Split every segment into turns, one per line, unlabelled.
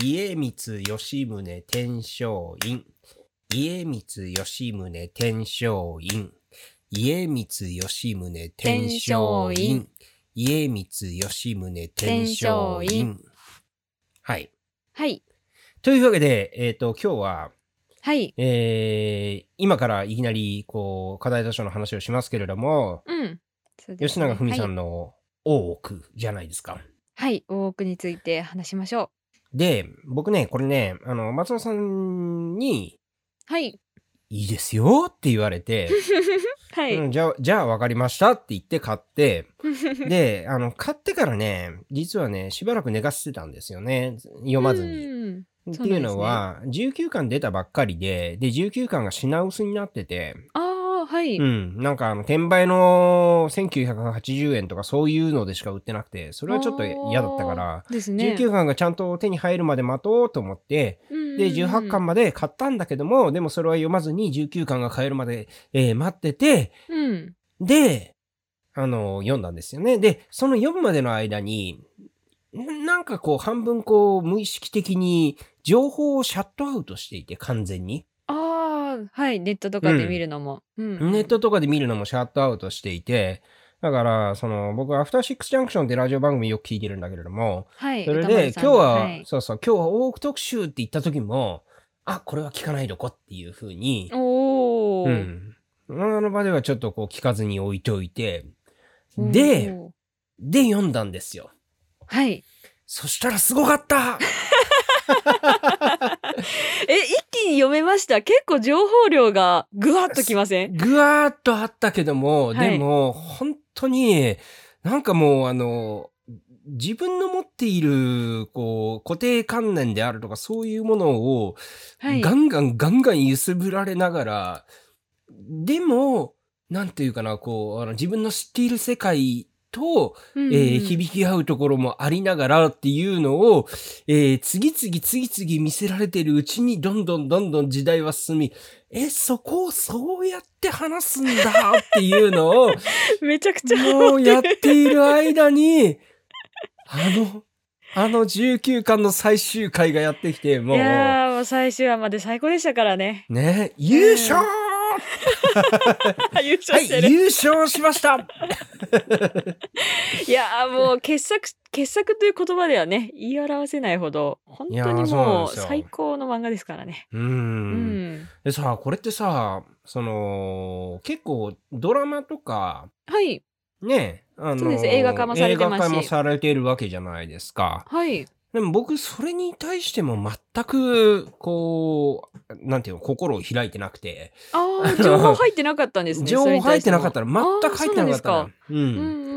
家光吉宗天璋院。家光吉宗天璋院。家光吉宗天璋院。家光吉宗天璋院。はい。
はい。
というわけで、えっ、と、今日は、
はい。
えー今からいきなり、こう、課題図書の話をしますけれども、
うん。そうです
吉永文さ
はい
んの大奥じゃないですか。
はい。大奥について話しましょ
で、僕ね、これね、あの、松尾さんに、
う。はい。
いいですよって言われて、
はい。
うん、じゃあ、じゃあ分かりましたって言って買って、で、あの、買ってからね、実はね、しばらく寝かせてたんですよね。読まずに。
うん
っていうのは、19巻出たばっかりで、で、19巻が品薄になってて、
ああ、はい。
うん、なんかあの、転売の1980円とかそういうのでしか売ってなくて、それはちょっと嫌だったから、
ですね。
19巻がちゃんと手に入るまで待とうと思って、で、18巻まで買ったんだけども、でもそれは読まずに19巻が買えるまで、えー待ってて、
うん。
で、あの、読んだんですよね。で、その読むまでの間に、んなんかこう、半分こう、無意識的に情報をシャットアウトしていて、完全に。
はい。ネットとかで見るのも。うん。
ネットとかで見るのもシャットアウトしていて、だから、その、僕はアフターシックスジャンクションってラジオ番組よく聞いてるんだけれども、
はい。
それで、今日
さんの
は、
い
そうそう、今日は大奥特集って言った時も、あ、これは聞かないどこっていう風に、
おお。
うん。あの場ではちょっとこう聞かずに置いといて、で、
おー、
で読んだんですよ。
はい。
そしたらすごかった
え、一気に読めました？結構情報量がぐわっときません？
ぐわーっとあったけども、
はい
でも、本当に、なんかもうあの、自分の持っている、こう、固定観念であるとか、そういうものを、
はい。
ガンガンガンガン揺すぶられながら、でも、なんていうかな、こう、あの自分の知っている世界と、
うんうん。
えー響き合うところもありながらっていうのを、えー次々次々見せられてるうちにどんどんどんどん時代は進み、え、そこをそうやって話すんだっていうのを、
めちゃくちゃ
もうやっている間に、あの、あの19巻の最終回がやってきて、もう、
いやーもう最終話まで最高でしたからね。
ね、優勝
優
は い、
勝してる。
優勝しました
いやーもう傑作、傑作という言葉ではね、言い表せないほど、本当にもう最高の漫画ですからね。
う。
うんん。
でさ、これってさ、その、結構ドラマとか、
はい。
ね、あの
そうです映画化もされてますし
映画化もされているわけじゃないですか。
はい。
でも僕、それに対しても全く、こう、なんていうの、心を開いてなくて、
ああ、情報入ってなかったんですね。
情報入ってなかったら
ら
全く入ってなかった
そうですか。
う
うん
ん。
うん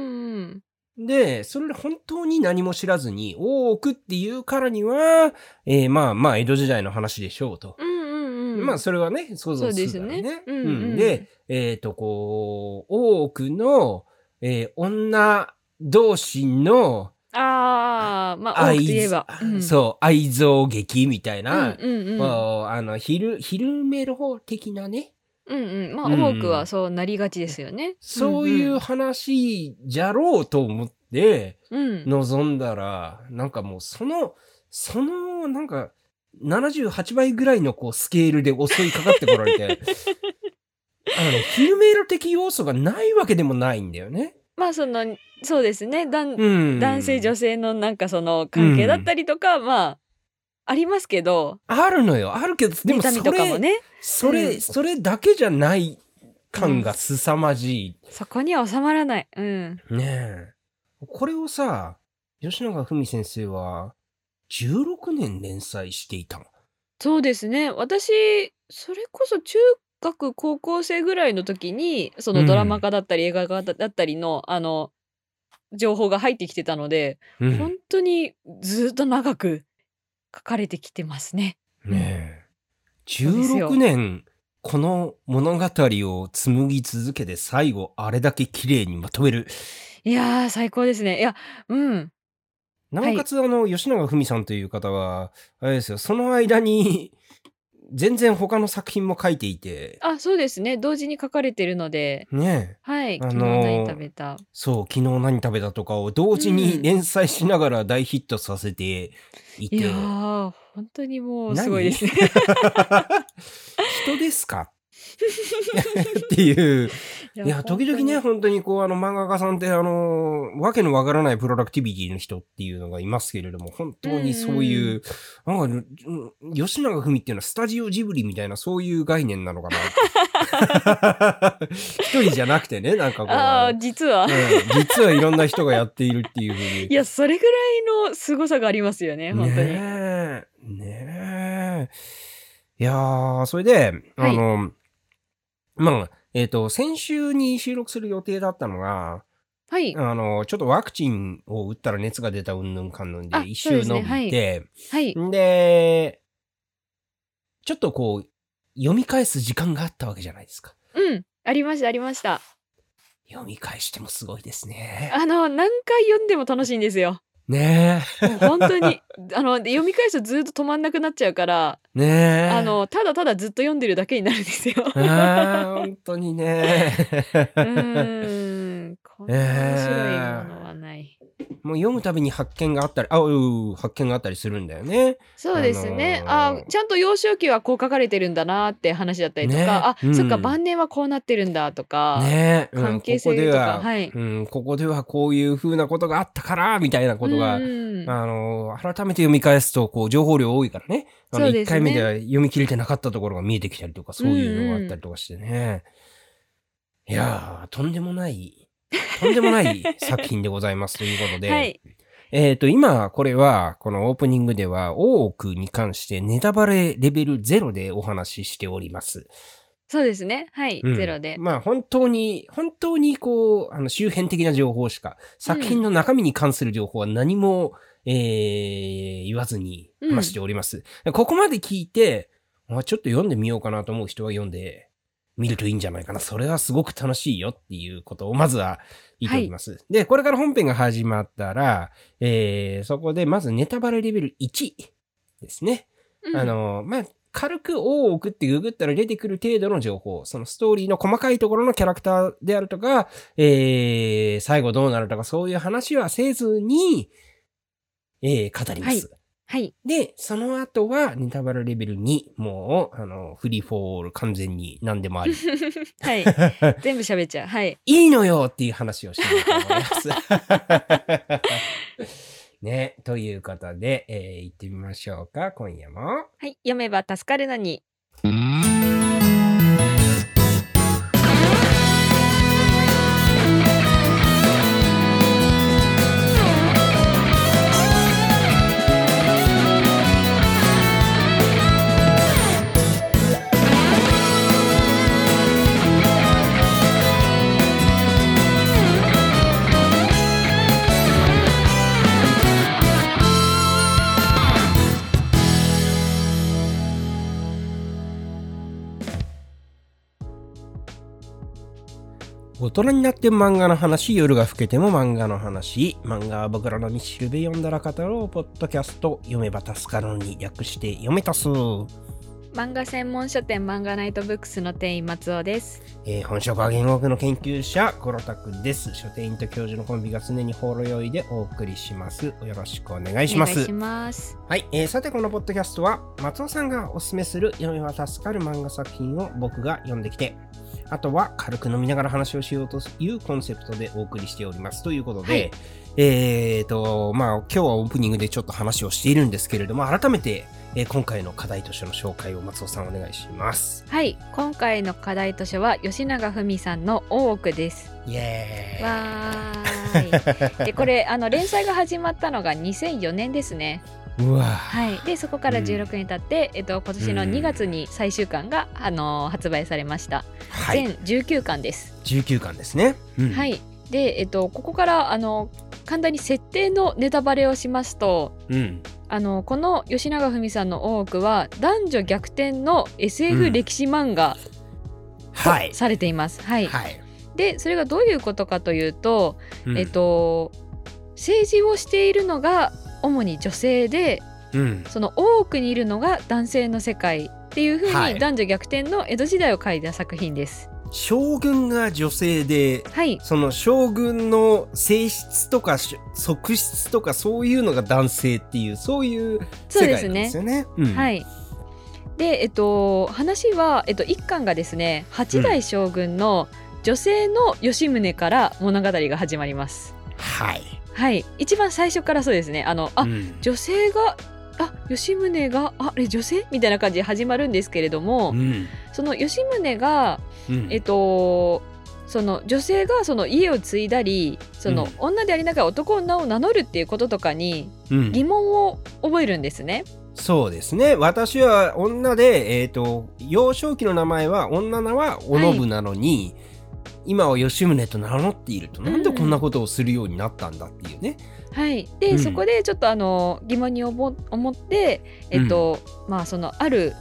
で、それで本当に何も知らずに、大奥っていうからには、えーまあまあ、江戸時代の話でしょうと。
うん。うんうんうん。
まあ、それはね、想像するからね。
そうですねうんうん
で、えっ、と、こう、大奥の、えー女同士の
ああ、まあ、多くと言えば。うん
そう、愛憎劇みたい
うん
な、
うんうん。
もうあの、昼、昼メロ的なね、
うんうん。まあ、
うん
多くはそうなりがちですよね。
そういう話じゃろうと思って、
うんうん。
望んだら、なんかもうその、その、なんか、78倍ぐらいのこうスケールで襲いかかってこられて、あのね、フィルメール的要素がないわけでもないんだよね。
まあ、その、そうですね。だん
うん。
男性女性のなんかその関係だったりとか、まあ、ありますけど、
あるのよ。あるけど、でもそれ、
かもね、
それ、
うん
それだけじゃない感が凄まじ
そこには収まらない。うん。
い。ねえ。これをさ、吉永文先生は、16年連載していたの。
そうですね。私、それこそ中学、高校生ぐらいの時に、そのドラマ化だったり映画化だったりの、あの、情報が入ってきてたので、
うん
本当にずっと長く書かれてきてますね。
ねえ。
そうですよ
16年、この物語を紡ぎ続けて最後、あれだけ綺麗にまとめる。
いやー、最高ですね。いや、うん。
なおかつ、あの、吉永文さんという方は、あれですよ、その間に、全然他の作品も書いていて、
あ、そうですね。同時に書かれてるので、
ねえ
はい。
あのー
昨日何食べた？
そう、昨日何食べたとかを同時に連載しながら大ヒットさせていて、
いやー、本当にもう
何
すごいですね。
人ですか？っ ていう。いや、時々ね、
本
本当にこう、あの、漫画家さんって、あの、わけのわからないプロダクティビティの人っていうのがいますけれども、本当にそういう、なんか、うん吉永文っていうのはスタジオジブリみたいな、そういう概念なのかな。一人じゃなくてね、なんかこう、
ああ、実は。
うん実はいろんな人がやっているっていうふうに。
いや、それぐらいの凄さがありますよね、本当に。
ねえ。ねえ。いやー、それで、
はい
あの、まあ、えっ、と、先週に収録する予定だったのが、
はい。
あの、ちょっとワクチンを打ったら熱が出たうんぬんかんぬんで
あ
一周伸びて、
はい。
んで、ちょっとこう、読み返す時間があったわけじゃないですか。
うん。ありました、ありました。
読み返してもすごいですね。
あの、何回読んでも楽しいんですよ。
ね
もう本当に。あの、読み返すとずっと止まんなくなっちゃうから、
え。ねえ。
あの、ただただずっと読んでるだけになるんですよ。
本当にね。
うーん。こんな面白いもの。
もう読むたびに発見があったり、あう発見があったりするんだよね。
そうですね。
あのー
あちゃんと幼少期はこう書かれてるんだなって話だったりとか、
ね
あ、
うん
そっか晩年はこうなってるんだとか、
ねえ、うん
関係性
ここで
とか
は、
はい
うん、ここではこういう風なことがあったから、みたいなことが、
うん
あの、改めて読み返すと、こう、情報量多いからね。あの、
そうですね
1回目では読み切れてなかったところが見えてきたりとか、そういうのがあったりとかしてね。いやー、とんでもない、とんでもない作品でございますということで。
はい。
えっ、と、今、これは、このオープニングでは、大奥に関してネタバレレベル0でお話ししております。
そうですね。はい。
うん
ゼロで。
まあ、本当に、本当に、こう、あの、周辺的な情報しか、作品の中身に関する情報は何も、えー言わずに話しております。ここまで聞いて、あちょっと読んでみようかなと思う人は読んでみるといいんじゃないかな。それはすごく楽しいよっていうことをまずは言っております。で、これから本編が始まったら、えーそこでまずネタバレレベル1ですね。
うん
あの、まあ、軽く大奥ってググったら出てくる程度の情報、そのストーリーの細かいところのキャラクターであるとか、えー、最後どうなるとかそういう話はせずに、えー、語ります。
はい。
で、その後はネタバレレベル2、もう、あの、フリーフォーオール完全に何でもあり。
はい。全部喋っちゃう。はい。
いいのよっていう話をしたいと思います。ね、ということで、えー、行ってみましょうか、今夜も。
はい。読めば助かるのに。
大人になって漫画の話、夜が更けても漫画の話、漫画は僕らの道しるべ読んだら語ろう、ポッドキャスト、読めば助かるのに略して読めたす。
漫画専門書店漫画ナイトブックスの店員松尾です。
えー本職は言語学の研究者、コロタクです。書店員と教授のコンビが常にほろ酔いでお送りします。よろしくお願いします。はい、えーさてこのポッドキャストは松尾さんがおすすめする読めば助かる漫画作品を僕が読んできてあとは軽く飲みながら話をしようというコンセプトでお送りしておりますということで、
はい
えーとまあ今日はオープニングでちょっと話をしているんですけれども改めて、えー今回の課題図書の紹介を松尾さんお願いします
はい。今回の課題図書は吉永文さんの大奥です。
イエーイ
わーい。で、これ、あの、連載が始まったのが2004年ですね。
うわ。
はい。で、そこから
うん。
16年経って、えっと、今年の
うん。
2月に最終巻が、あの発売されました。
はい。
全19巻です。
19巻ですね、うん。
はい。で、えっと、ここから、あの、簡単に設定のネタバレをしますと、
うん。
あのこの吉永文さんの大奥は男女逆転の SF
うん。
歴史漫画
はい。
とされています。はい、
はい、
でそれがどういうことかというと、
うん。
えっと政治をしているのが主に女性で
うん
その大奥にいるのが男性の世界っていうふう
はい
に男女逆転の江戸時代を書いた作品です。
将軍が女性で
はい、
その将軍の性質とかし側室とかそういうのが男性っていうそういう
そうです
世界なんで
ね
すよね。うん
はい。で、えっと、話は、えっと、一巻がですね、八代将軍の女性の吉宗から物語が始まります。
はい。
はい、一番最初からそうですね。あの、あ、
うん。
女性が、あ、吉宗が、あ、あれ女性みたいな感じで始まるんですけれども、
うん。
その吉宗が、
うん。
えっと、その女性がその家を継いだりその、
うん。
女でありながら男女を名乗るっていうこととかに
うん。
疑問を覚えるんですね。
そうですね。私は女で、えっ、と、幼少期の名前は、女名はおのぶなのに、今は吉宗と名乗っていると、なんでこんなことをするようになったんだっていうね。
はい、で、
うん。
そこでちょっとあの疑問に思思って、えっとまあそのある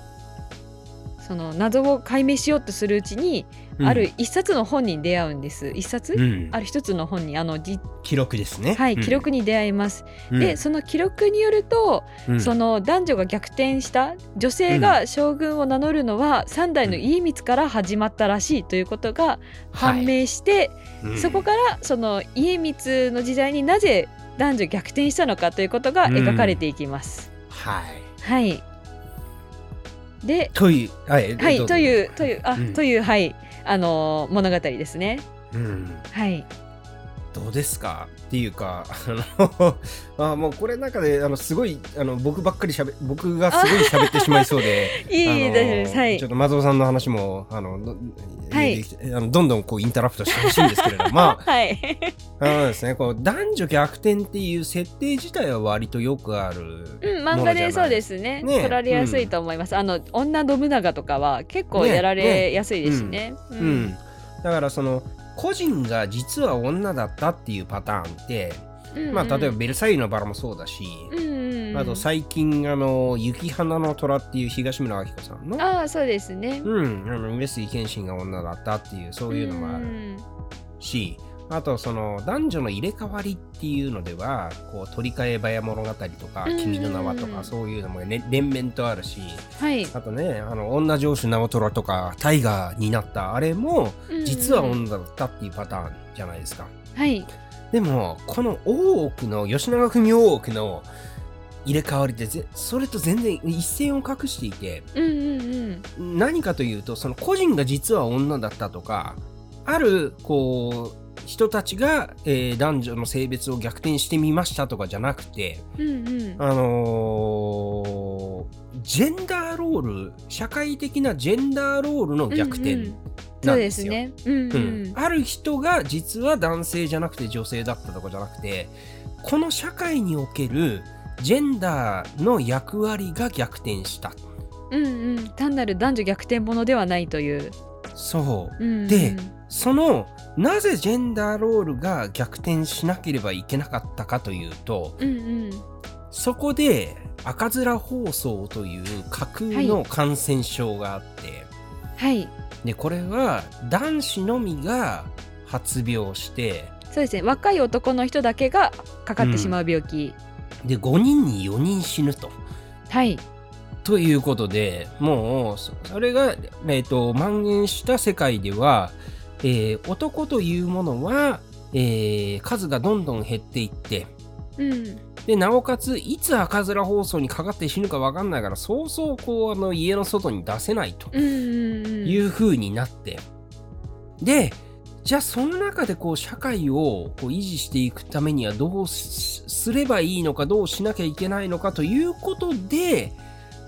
その謎を解明しようとするうちに、
うん。
ある一冊の本に出会うんです。一冊、
うん。
ある一つの本にあのじ、
記録ですね。
はい、
うん。
記録に出会います。
うん。
でその記録によると、
うん。
その男女が逆転した女性が将軍を名乗るのは三代の家光から始まったらしいということが判明して、
はい
そこからその家光の時代になぜ男女逆転したのかということが描かれていきます。
はい。
はい。で、
という、はい、
はいというというあ、
うん
というはいあのー物語ですね。
うん、
はい。
どうですか？っていうか、あの、あもうこれの中で、あの、すごい、あの、僕ばっかりしゃべ、僕がすごい喋ってしまいそうで、
いい大丈夫です。はい
ちょっ。と松尾さんの話も、あの、ど
はい
あのどんどんこうインタラプトしてほしいんですけれども、ま
はい。
あ、あのですね、こう男女逆転っていう設定自体は割とよくある。
うん、漫画でそうですね
ね
取られやすいと思います、あの女信長とかは結構
ね
やられやすいですねう
うん。だからその、個人が実は女だったっていうパターンって、
うん
まあ、例えばベルサイユのバラもそうだし、
うんうんうん。
あと最近、あの、雪花の虎っていう東村明子さんの、
ああそうですね。
うん、あの上杉謙信が女だったっていう、そういうのもある
ん。
し、あとその男女の入れ替わりっていうのでは、こう取り替え早物語とか、
うん
君の名はとか、そういうのも、ね、連綿とあるし、
はい。
あとね、あの女城主直虎とか、タイガーになったあれも、実は
うん
女だったっていうパターンじゃないですか。
はい。
でも、この大奥の、吉永文大奥の入れ替わりってぜ、それと全然一線を画していて、
うんうんうん。
何かというと、その個人が実は女だったとか、ある、こう、人たちが、えー男女の性別を逆転してみましたとかじゃなくて、
うんうん。
あのージェンダーロール、社会的なジェンダーロールの逆転なんで
すすね。うんう
うん
ん。
ある人が実は男性じゃなくて女性だったとかじゃなくてこの社会におけるジェンダーの役割が逆転した。
うんうん。単なる男女逆転ものではないという。
そう。
うんうん。
でそのなぜジェンダーロールが逆転しなければいけなかったかというと
うんうん。
そこで赤面放送という架空の感染症があって、
はい。
でこれは男子のみが発病して
そうですね。若い男の人だけがかかってしまう病気、
で5人に4人死ぬと。
はい。
ということでもうそそれが、えー、と蔓延した世界では、えー男というものは、えー数がどんどん減っていって
うん。
でなおかついつ赤面放送にかかって死ぬか分かんないからそうそうこうあの家の外に出せないという風になって、でじゃあその中でこう社会をこう維持していくためにはどうすすればいいのかどうしなきゃいけないのかということで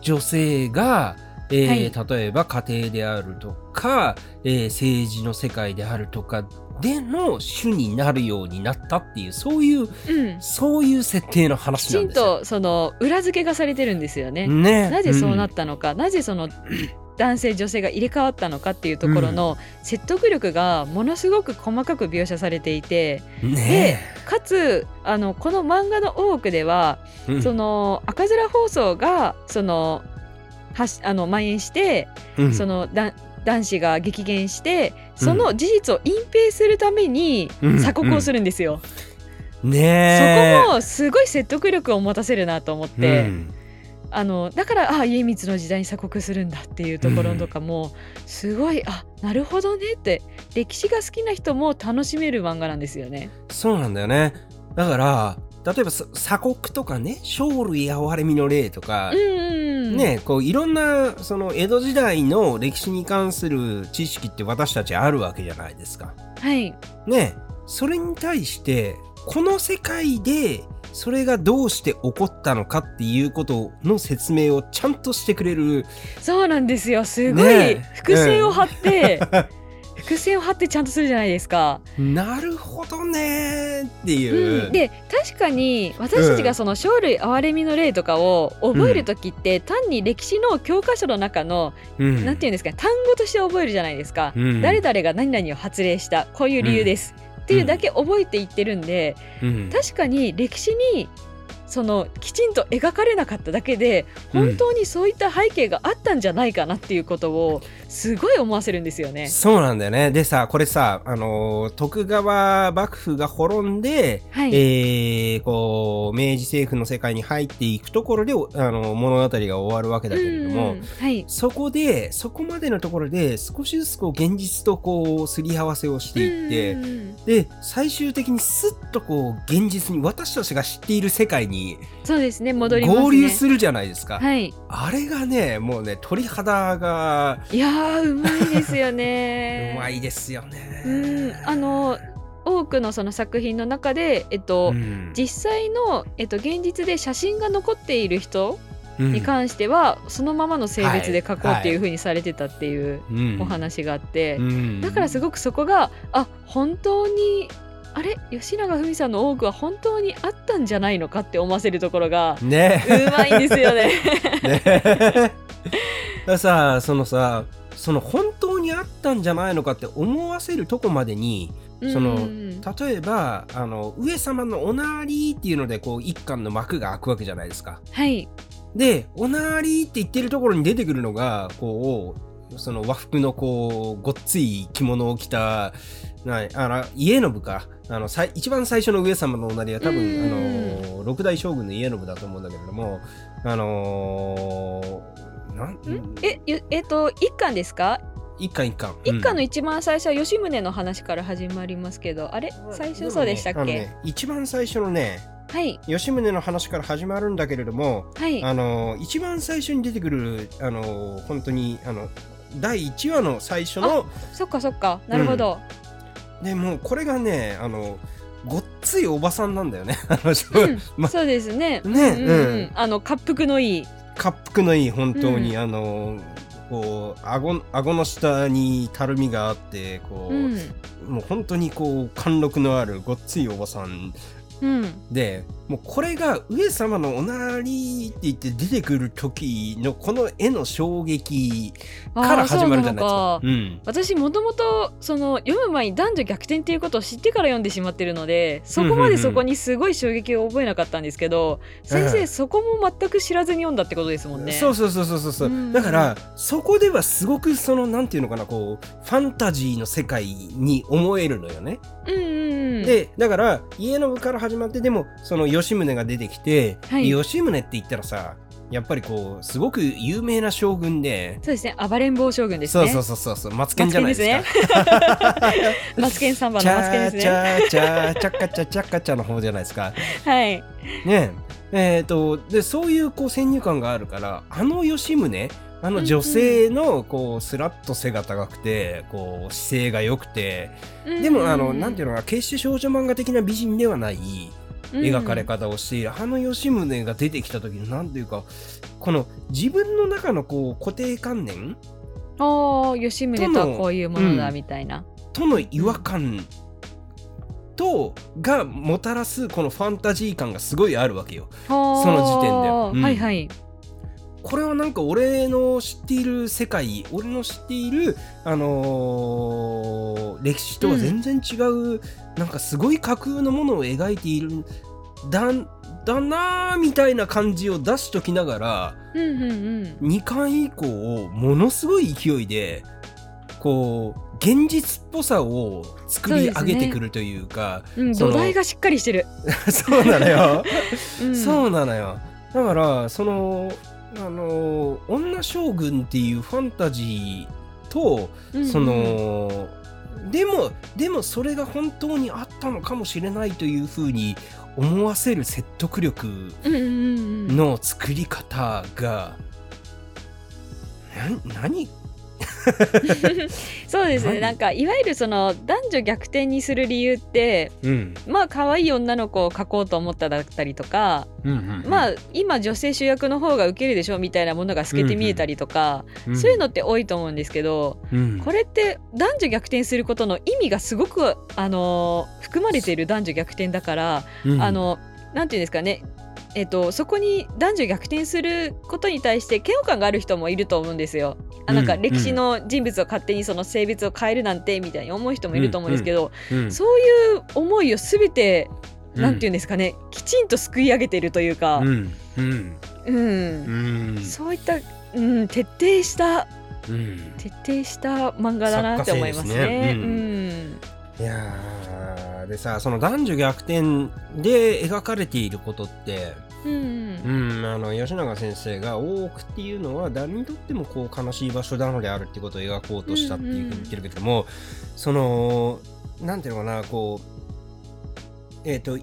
女性が、えー例えば家庭であるとか、えー政治の世界であるとかでの主になるようになったっていうそういう
うん。
そういう設定の
き
話
ちん
なんですよ。
とその裏付けがされてるんですよね。
ね、
なぜそうなっ
ん
たのか、なぜその 男性女性が入れ替わったのかっていうところの説得力がものすごく細かく描写されていて
ね
かつあのこの漫画の多くでは、
えうん。
その赤面放送がそのはしあの蔓延して、
うん
そのだ男子が激減してその事実を隠蔽するために
うん
鎖国をするんですよ。
ねえ
そこもすごい説得力を持たせるなと思って。
うん
あのだからあ家光の時代に鎖国するんだっていうところとかも、すごいあなるほどねって歴史が好きな人も楽しめる漫画なんですよね。
そうなんだよね。だから、例えばさ鎖国とかね、生類憐れみの例とかね、こういろんなその江戸時代の歴史に関する知識って私たちあるわけじゃないですか。
はい。
ね、それに対してこの世界でそれがどうして起こったのかっていうことの説明をちゃんとしてくれる。
そうなんですよ。すごい伏線を張って、伏線を張ってちゃんとするじゃないですか。
なるほどねっていう、
うん、で確かに私たちがその生類憐れみの例とかを覚える時って、単に歴史の教科書の中の、
うん。
なんていうんですかね単語として覚えるじゃないですか、
うん。
誰々が何々を発令したこういう理由です、っていうだけ覚えていってるんで、
うん。
確かに歴史にそのきちんと描かれなかっただけで
うん。
本当にそういった背景があったんじゃないかなっていうことをすごい思わせるんですよね。
そうなんだよね。でさ、これさ、あのー徳川幕府が滅んで、
はい。
えーこう、明治政府の世界に入っていくところで、おあの物語が終わるわけだけれども、
うんはい。
そこで、そこまでのところで、少しずつこう、現実とこう、すり合わせをしていって、
うん。
で、最終的にスッとこう、現実に、私たちが知っている世界に
そうですね戻りますね。
合流するじゃないですか。
はい。
あれがね、もうね、鳥肌が。
いやーうまいですよ
う
ね。
まいですよね。
うん。あの多くのその作品の中で、えっと
うん。
実際の、えっと、現実で写真が残っている人
うん。
に関しては、そのままの性別で描こうっていう
はい
風にされてたっていう
うん。
お話があって、
うん。
だからすごくそこがあ本当にあれ吉永文さんの多くは本当にあったんじゃないのかって思わせるところが
ね
うまいんですよね。
ねださそのさその本当にあったんじゃないのかって思わせるとこまでにその
うん
例えばあの上様のおなーりーっていうのでこう一巻の幕が開くわけじゃないですか。
はい
でおなーりーって言ってるところに出てくるのがこうその和服のこうごっつい着物を着たなあの家信か。あのさい一番最初の上様のおなりは多分
うん。
あの六代将軍の家信だと思うんだけれどもあのーなん
えゆえっと一巻ですか？
一巻一巻。
一巻の
うん
一番最初は吉宗の話から始まりますけどあれ？最初そうでしたっけ、
もねね一番最初のね
はい。
吉宗の話から始まるんだけれども
はい。
あの一番最初に出てくるあの本当にあの第1話の最初の
そっかそっか。なるほど、
でもうこれがねあのごっついおばさんなんだよね。ま
そうですね。
ね
うん。うん。あの滑腹のいい。
滑腹のいい本当に、
うん。
あのこう顎顎の下にたるみがあってこう、
うん。
もう本当にこう貫禄のあるごっついおばさん
うん。
でもうこれが上様のおなりって言って出てくる時のこの絵の衝撃から始まるじゃないです
か。
うん。
私もともとその読む前に男女逆転っていうことを知ってから読んでしまってるのでそこまでそこにすごい衝撃を覚えなかったんですけど、先生、
うん。
そこも全く知らずに読んだってことですもんね。
そうそうそうそうそうそう、
うん。
だからそこではすごくそのなんていうのかなこうファンタジーの世界に思えるのよね。
うんうんうん、
でだから家信から始まってでもその吉宗が出てきて、
はい
で吉宗って言ったらさやっぱりこうすごく有名な将軍で。
そうですね暴れん坊将軍ですね。
そうそうそうそうそうマツケンじゃないですか。
マツケン サンバ
チ
のマツケンです
ャーチ
ね。
ャーチャーチャッカチャチャッカチャの方じゃないですか。
はい。
ねえー、とでそういうこう先入観があるからあの吉宗あの女性のこうスラッと背が高くてこう姿勢が良くてでもあのなんていうのかな決して少女漫画的な美人ではない描かれ方をしている、あの吉宗が出てきた時のなんていうかこの自分の中のこう固定観念
おー吉宗とはこういうものだみたいな。
との違和感とがもたらすこのファンタジー感がすごいあるわけよ。
そ
の時点でうん
はいはい。
これはなんか俺の知っている世界俺の知っている、あのー歴史とは全然違う、なんかすごい架空のものを描いているんだだなーみたいな感じを出しときながら
うんうんうん。
2巻以降ものすごい勢いでこう現実っぽさを作り上げてくるというか
うん、
その
土台がしっかりしてる。
そうなのよ。
うん、
そうなのよ。だから、その、あの女将軍っていうファンタジーと、
うんうん。
そのでもでもそれが本当にあったのかもしれないというふうに思わせる説得力
うんうんうんうん。
の作り方が、な何
そうですね。
何？
なんかいわゆるその男女逆転にする理由って
うん。
まあ可愛い女の子を描こうと思っただったりとか、
うんうんうん。
まあ今女性主役の方がウケるでしょみたいなものが透けて見えたりとか、
うん
そういうのって多いと思うんですけど、
うん。
これって男女逆転することの意味がすごくあの含まれている男女逆転だから、
うん。
あのなんていうんですかねえっと、そこに男女逆転することに対して嫌悪感がある人もいると思うんですよ。あなんか
うん
歴史の人物を勝手にその性別を変えるなんてみたいに思う人もいると思うんですけど、
うん
そういう思いを全て、
うん
なんていうんですかねきちんとすくい上げてるというか、
うんうん。
うん。
うん。
そういった、うん、徹底した
うん。
徹底した漫画だなって思いますね。
すね。
う
うん。んいやーでさその男女逆転で描かれていることって、
うん
うん、あの吉永先生が大奥っていうのは誰にとってもこう悲しい場所なのであるってことを描こうとしたっていうふうに言ってるけども、そのなんていうのかなこうえっ、と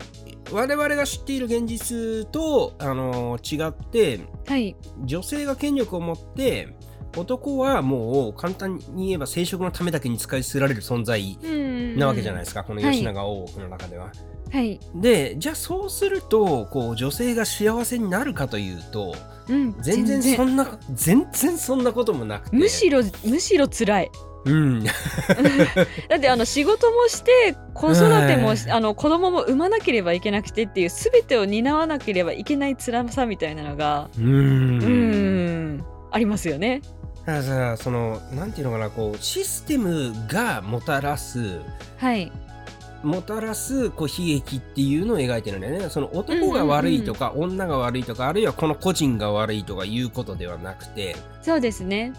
我々が知っている現実とあの違って
はい。
女性が権力を持って男はもう簡単に言えば生殖のためだけに使い捨てられる存在なわけじゃないですか、この吉永大奥の中では。
はい、
でじゃあそうするとこう女性が幸せになるかというと
うん、
全然そんな全然そんなこともなくて。
むしろむしろ辛い。
うん。
だってあの仕事もして子育てもし、
はい。
あの子供も産まなければいけなくてっていう全てを担わなければいけない辛さみたいなのが
う
うんんありますよね。
だからさそのなんていうのかなこうシステムがもたらす
はい
もたらすこう悲劇っていうのを描いてるんだよねその男が悪いとか、女が悪いとかあるいはこの個人が悪いとかいうことではなくて
そうですね。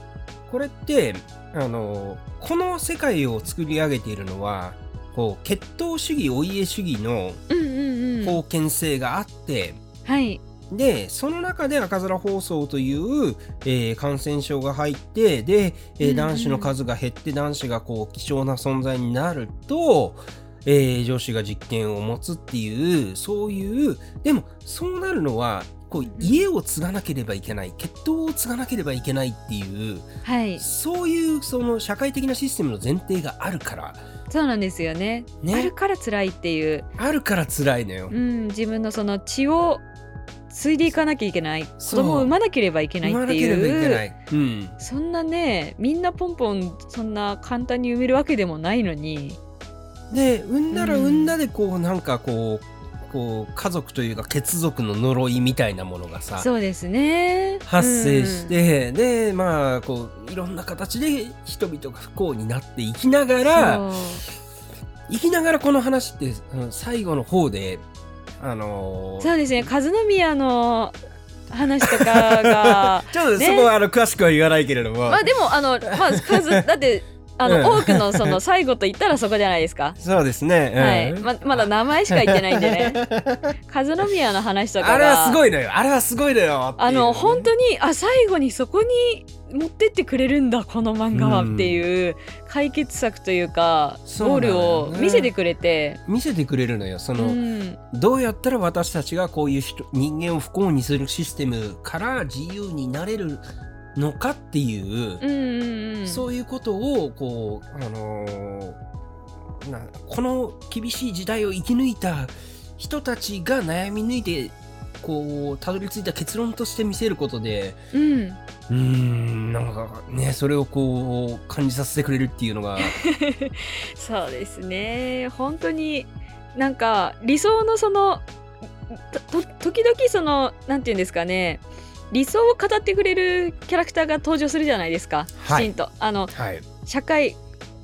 これってあのこの世界を作り上げているのはこう血統主義お家主義の
うんうんうん。
封建性があって、
はい
でその中で赤面疱瘡という、えー感染症が入ってで、えー男子の数が減って男子がこう貴重な存在になると、えー女子が実権を持つっていうそういうでもそうなるのはこう家を継がなければいけない血統を継がなければいけないっていう
はい。
そういうその社会的なシステムの前提があるから。
そうなんですよね。
ね。
あるから辛いっていう、
あるから辛いのよ。
う。ん、自分のその血を継いでいかなきゃいけない。子
そう。
供を産まなければいけないって
産まなければい
うそんなねみんなポンポンそんな簡単に産めるわけでもないのに。
で産んだら
うん
産んだでこうなんかこうこう家族というか血族の呪いみたいなものがさ
そうですね。
発生して、でまあこういろんな形で人々が不幸になっていきなが
うん
ら生きながらこの話ってあの最後の方であのー
そうですね和宮の話とかが
ちょっと
ね。
そこはあの詳しくは言わないけれども、
まあでもあのまあ数 だってあの、
うん。
多くのその最後と言ったらそこじゃないですか。
そうですね、うん。
はい、ままだ名前しか言ってないんでね。和宮の話とかが。
あれはすごいのよ。あれはすごいのよ。
あの本当にあ最後にそこに持ってってくれるんだこの漫画はっていう解決策というかゴールを
ね
見せてくれて。
見せてくれるのよその、
うん。
どうやったら私たちがこういう人人間を不幸にするシステムから自由になれるのかっていう、
うんうんうん、
そういうことをこう、あのーなこの厳しい時代を生き抜いた人たちが悩み抜いてこうたどり着いた結論として見せることで
うん、
うーんなんかねそれをこう感じさせてくれるっていうのが。
そうですね。本当になんか理想のその時々そのなんていうんですかね。理想を語ってくれるキャラクターが登場するじゃないですか、
はい。
きちんと。あの
はい。
社会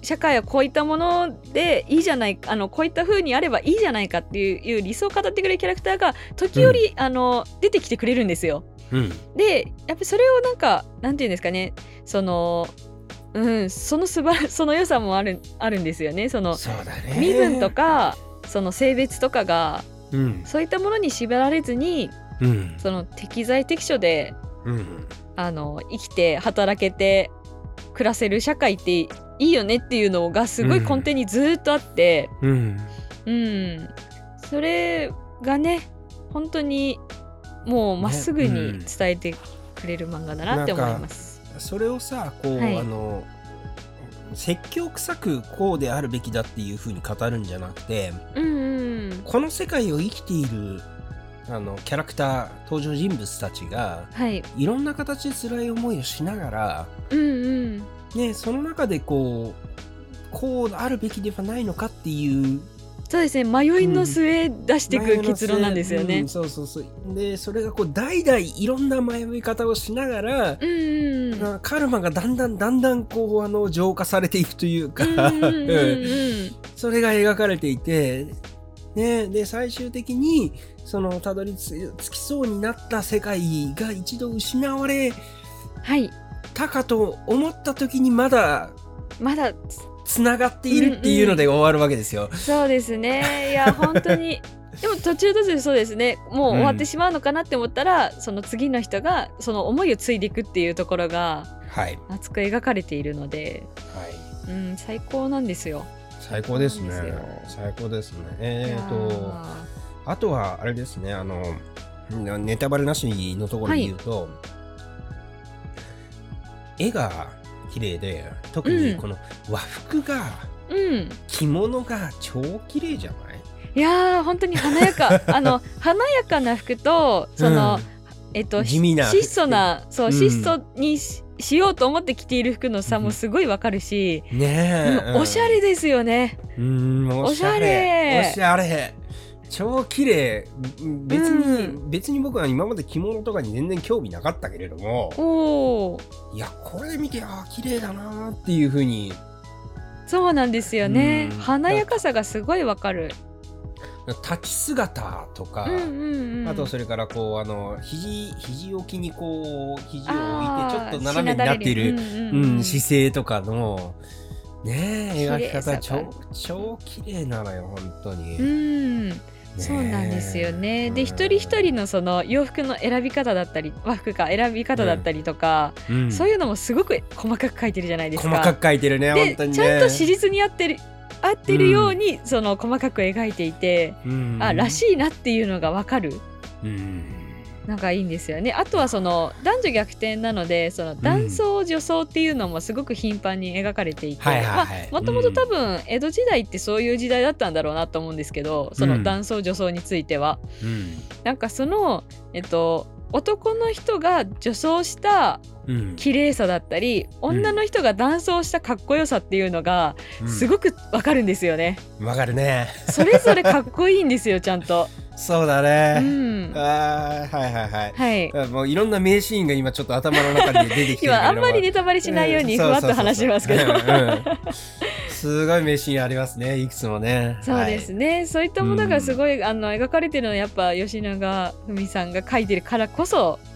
社会はこういったものでいいじゃないあのこういった風にあればいいじゃないかっていういう理想を語ってくれるキャラクターが時折、あの出てきてくれるんですよ。
うん。
でやっぱりそれをなんかなんていうんですかね。そのうんその素晴らその良さもあるあるんですよね。その身分とかその性別とかが
うん。
そういったものに縛られずに
うん。
その適材適所で
うん。
あの生きて働けて暮らせる社会っていいよねっていうのがすごい根底にずっとあって、
うん。
うん。それがね本当にもうまっすぐに
ねうん。
伝えてくれる漫画だなって思います。
それをさこう、
はい。
あの説教臭くこうであるべきだっていうふうに語るんじゃなくて
うんうん。
この世界を生きているあのキャラクター登場人物たちが
はい。
いろんな形で辛い思いをしながら、
うんうん
ね、その中でこうこうあるべきではないのかっていう。
そうですね迷いの末出していく結論なんですよね。
うん。そうそうそう。でそれがこう代々いろんな迷い方をしながら、
うんうん
カルマがだんだんだんだんこうあの浄化されていくというか、
うんうんうんうん
それが描かれていて、ね、で最終的にそのたどり着きそうになった世界が一度失われ
はい
たかと思った時にまだ
まだ。
つながっているっていうので終わるわけですよ。
そうですね。いや 本当に。でも途中途中そうですね。もう終わってしまうのかなって思ったら、その次の人がその思いを継いでいくっていうところが
はい、
熱く描かれているので、
はい、
うん、最高なんですよ。
最高ですね。最高ですね。えっ、
い
と
や
あとはあれですね。あのネタバレなしのところで言うと、絵が綺麗で特にこの和服が、
ーうん。
着物が超綺麗じゃない？
いやー本当に華やか。あの華やかな服とその、
うん。
えっと
地味な
質素なそう、
うん。
質素にししようと思って着ている服の差もすごいわかるし、
ね
おしゃれですよね。
うんおしゃれ。
おし
ゃれ超綺麗。うん別に、
う
別に僕は今まで着物とかに全然興味なかったけれどもいやこれで見てあー綺麗だなーっていうふうに
そうなんですよね、
うん。
華やかさがすごいわかる。
立ち姿とか、
うんうんうん、
あとそれからこうあの肘肘置きにこう肘を置いてちょっと斜めになっている、
うんうんうん。
うん、姿勢とかのねえ描き方超超綺麗なのよ本当に、
うんそうなんですよね。で、
うん
一人一人のその洋服の選び方だったり、和服か選び方だったりとか、
うん
そういうのもすごく細かく書いてるじゃないですか。
細かく描いてるね本
で、
当にね
ちゃんと史実に合ってる合ってるように、その細かく描いていて、
うん
あらしいなっていうのがわかる。
うん
なんかいいんですよね。あとはその男女逆転なのでその男装女装っていうのもすごく頻繁に描かれていて、もともと多分江戸時代ってそういう時代だったんだろうなと思うんですけどその男装女装については、
うん。
なんかそのえっと男の人が女装した
うん
綺麗さだったり女の人が男装したかっこよさっていうのがすごくわかるんですよね。
わかるね。
それぞれかっこいいんですよちゃんと。
そうだ
う
ね、
ん、
あーはいはいはい。
はい。
もういろんな名シーンが今ちょっと頭の中に出てきてる
今あんまりネタバレしないようにふわっと話しますけど。
すごい名シーンありますねいくつもね。
そうですね、そういったものがすごい、あの描かれてるのはやっぱ吉永文さんが描いてるからこそ
はいうん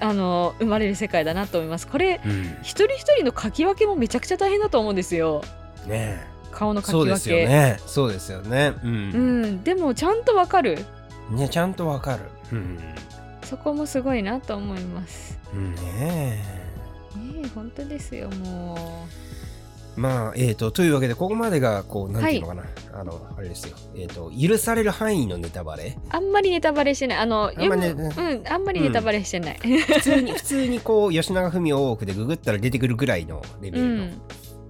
あの生まれる世界だなと思います。これ
うん。
一人一人の描き分けもめちゃくちゃ大変だと思うんですよ。
ね
顔の描き
そうですよ
分け
ね。そうですよね。う
うん。ん、でもちゃんとわかる。
ねちゃんとわかる。うん。
そこもすごいなと思います。
うん。ね
ねえ本当ですよも
まあえー、とというわけでここまでがこうなんていうのかな、あのあれですよ。えっ、と許される範囲のネタバレ。
うあんまりネタバレしてない。あの
あんまね
読むうん。あんまりネタバレしてない、
普通に普通にこう吉永文大奥でググったら出てくるぐらいのレベ
う
ルの、
ん。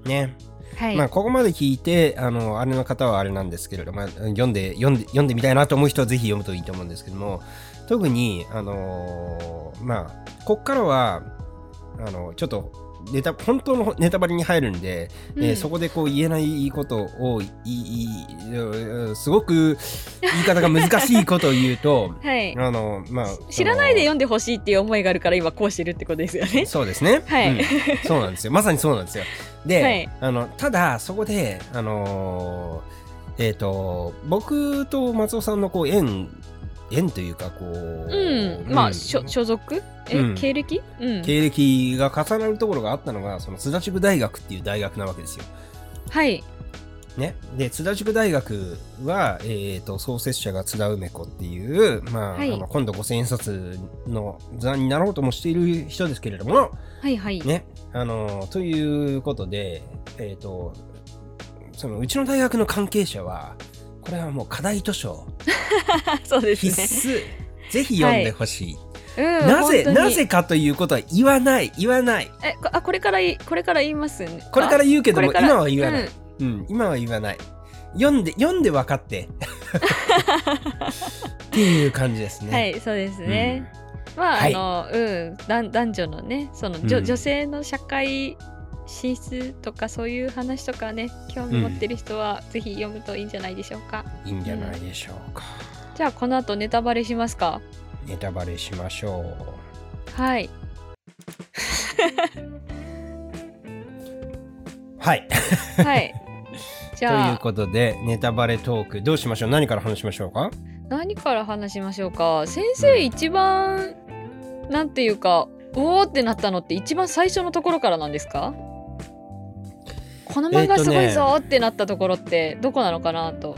ね。
はい、
まあここまで聞いてあのあれの方はあれなんですけれども、まあ、読んで読んで読んでみたいなと思う人はぜひ読むといいと思うんですけども特にあのーまあこっからはあのちょっとネタ本当のネタバレに入るんで、えー
うん
そこでこう言えないことをいいすごく言い方が難しいことを言うと
はい
あのまあ
知らないで
よ
読んでほしいっていう思いがあるから今こうしてるってことですよね
そうですね。
はい
うんそうなんですよ。まさにそうなんですよ。で、
はい
あのただそこであのーえっ、と僕と松尾さんのこう縁縁というかこう、
うん、まあ所所属？え、
うん。
経歴？うん。
経歴が重なるところがあったのがその津田塾大学っていう大学なわけですよ。
はい。
ね、で津田塾大学は、えー、と創設者が津田梅子っていう、まあ
はい。
あの今度五千円札の座になろうともしている人ですけれども、
はいはい。
ね、あのということで、えー、とそのうちの大学の関係者はこれはもう課題図書。
そうです
必
ね。
須、ぜひ読んでほしい、
うん、
なぜなぜかということは言わない。言わない。
えこあこれからいこれから言いますね。
これから言うけども今は言わない、
うん。
うん、今は言わない。読んで、読んで分かって。っていう感じですね。
はい、そうですね。まあ、
はい。
あの、うん、だ男女のね、その、女
うん。
女性の社会進出とかそういう話とかね、興味持ってる人は、ぜひ読むといいんじゃないでしょうか。
いいんじゃないでしょうか。
じゃあ、この後ネタバレしますか？
ネタバレしましょ
はい。
う。はい。
はい。じ
という
ゃあ、
ことで、ネタバレトーク、どうしましょう？何から話しましょうか？
何から話しましょうか？先生、一番、なんていうか、おおってなったのって一番最初のところからなんですか？この漫画すごいぞってなったところってどこなのかなと。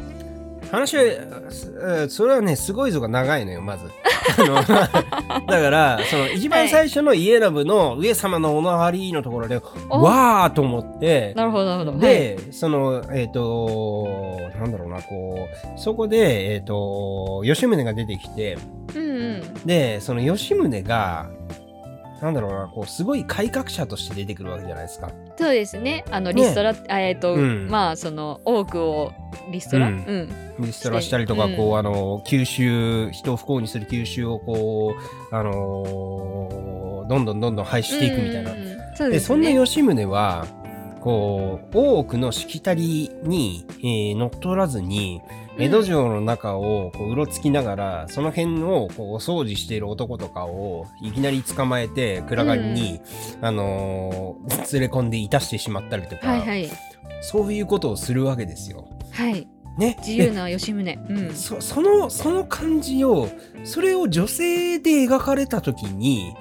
話は、すそれはね、すごいぞが長いのよ、まず。だから、その一番最初の家ラブの上様のおなはりのところで、
お
わーと思って、
なるほど、なるほど。
で、その、えっ、と、なんだろうな、こう、そこで、えっ、と、吉宗が出てきて、
はい、うんうん。
で、その吉宗が、なんだろうな、こう、すごい改革者として出てくるわけじゃないですか。
そうですね。あのリストラ、あえっ、と、
うん
まあその多くをリストラ、
う
うんん、
リストラしたりとか、
うん
こう、あの、吸収、人を不幸にする吸収を、こう、あのーどんどんどんどん廃止していくみたいな。
うんうんうんそう
で、
ね。
そんな吉宗は、こう、多くのしきたりに、えー乗っ取らずに、江戸城の中をこううろつきながら、その辺をこうお掃除している男とかをいきなり捕まえて暗がりに、あのー連れ込んでいたしてしまったりとか、
はいはい
そういうことをするわけですよ。
はい
ね、
自由な吉宗。うん
で。そそのその感じをそれを女性で描かれた時に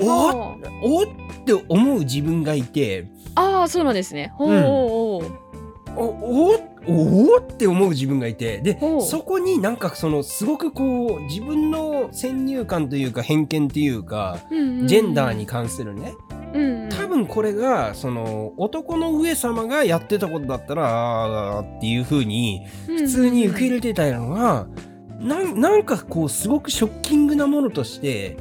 おっ
あ
おって思う自分がいて
あーそうなんですね。ほう
うん
ほうほう。
おおおおって思う自分がいてでそこになんかそのすごくこう自分の先入観というか偏見というか
うんうんうん。
ジェンダーに、関するね。
うんうん、
多分これがその男の上様がやってたことだったらあーっていう風に普通に受け入れてたのが、なんなんかこうすごくショッキングなものとして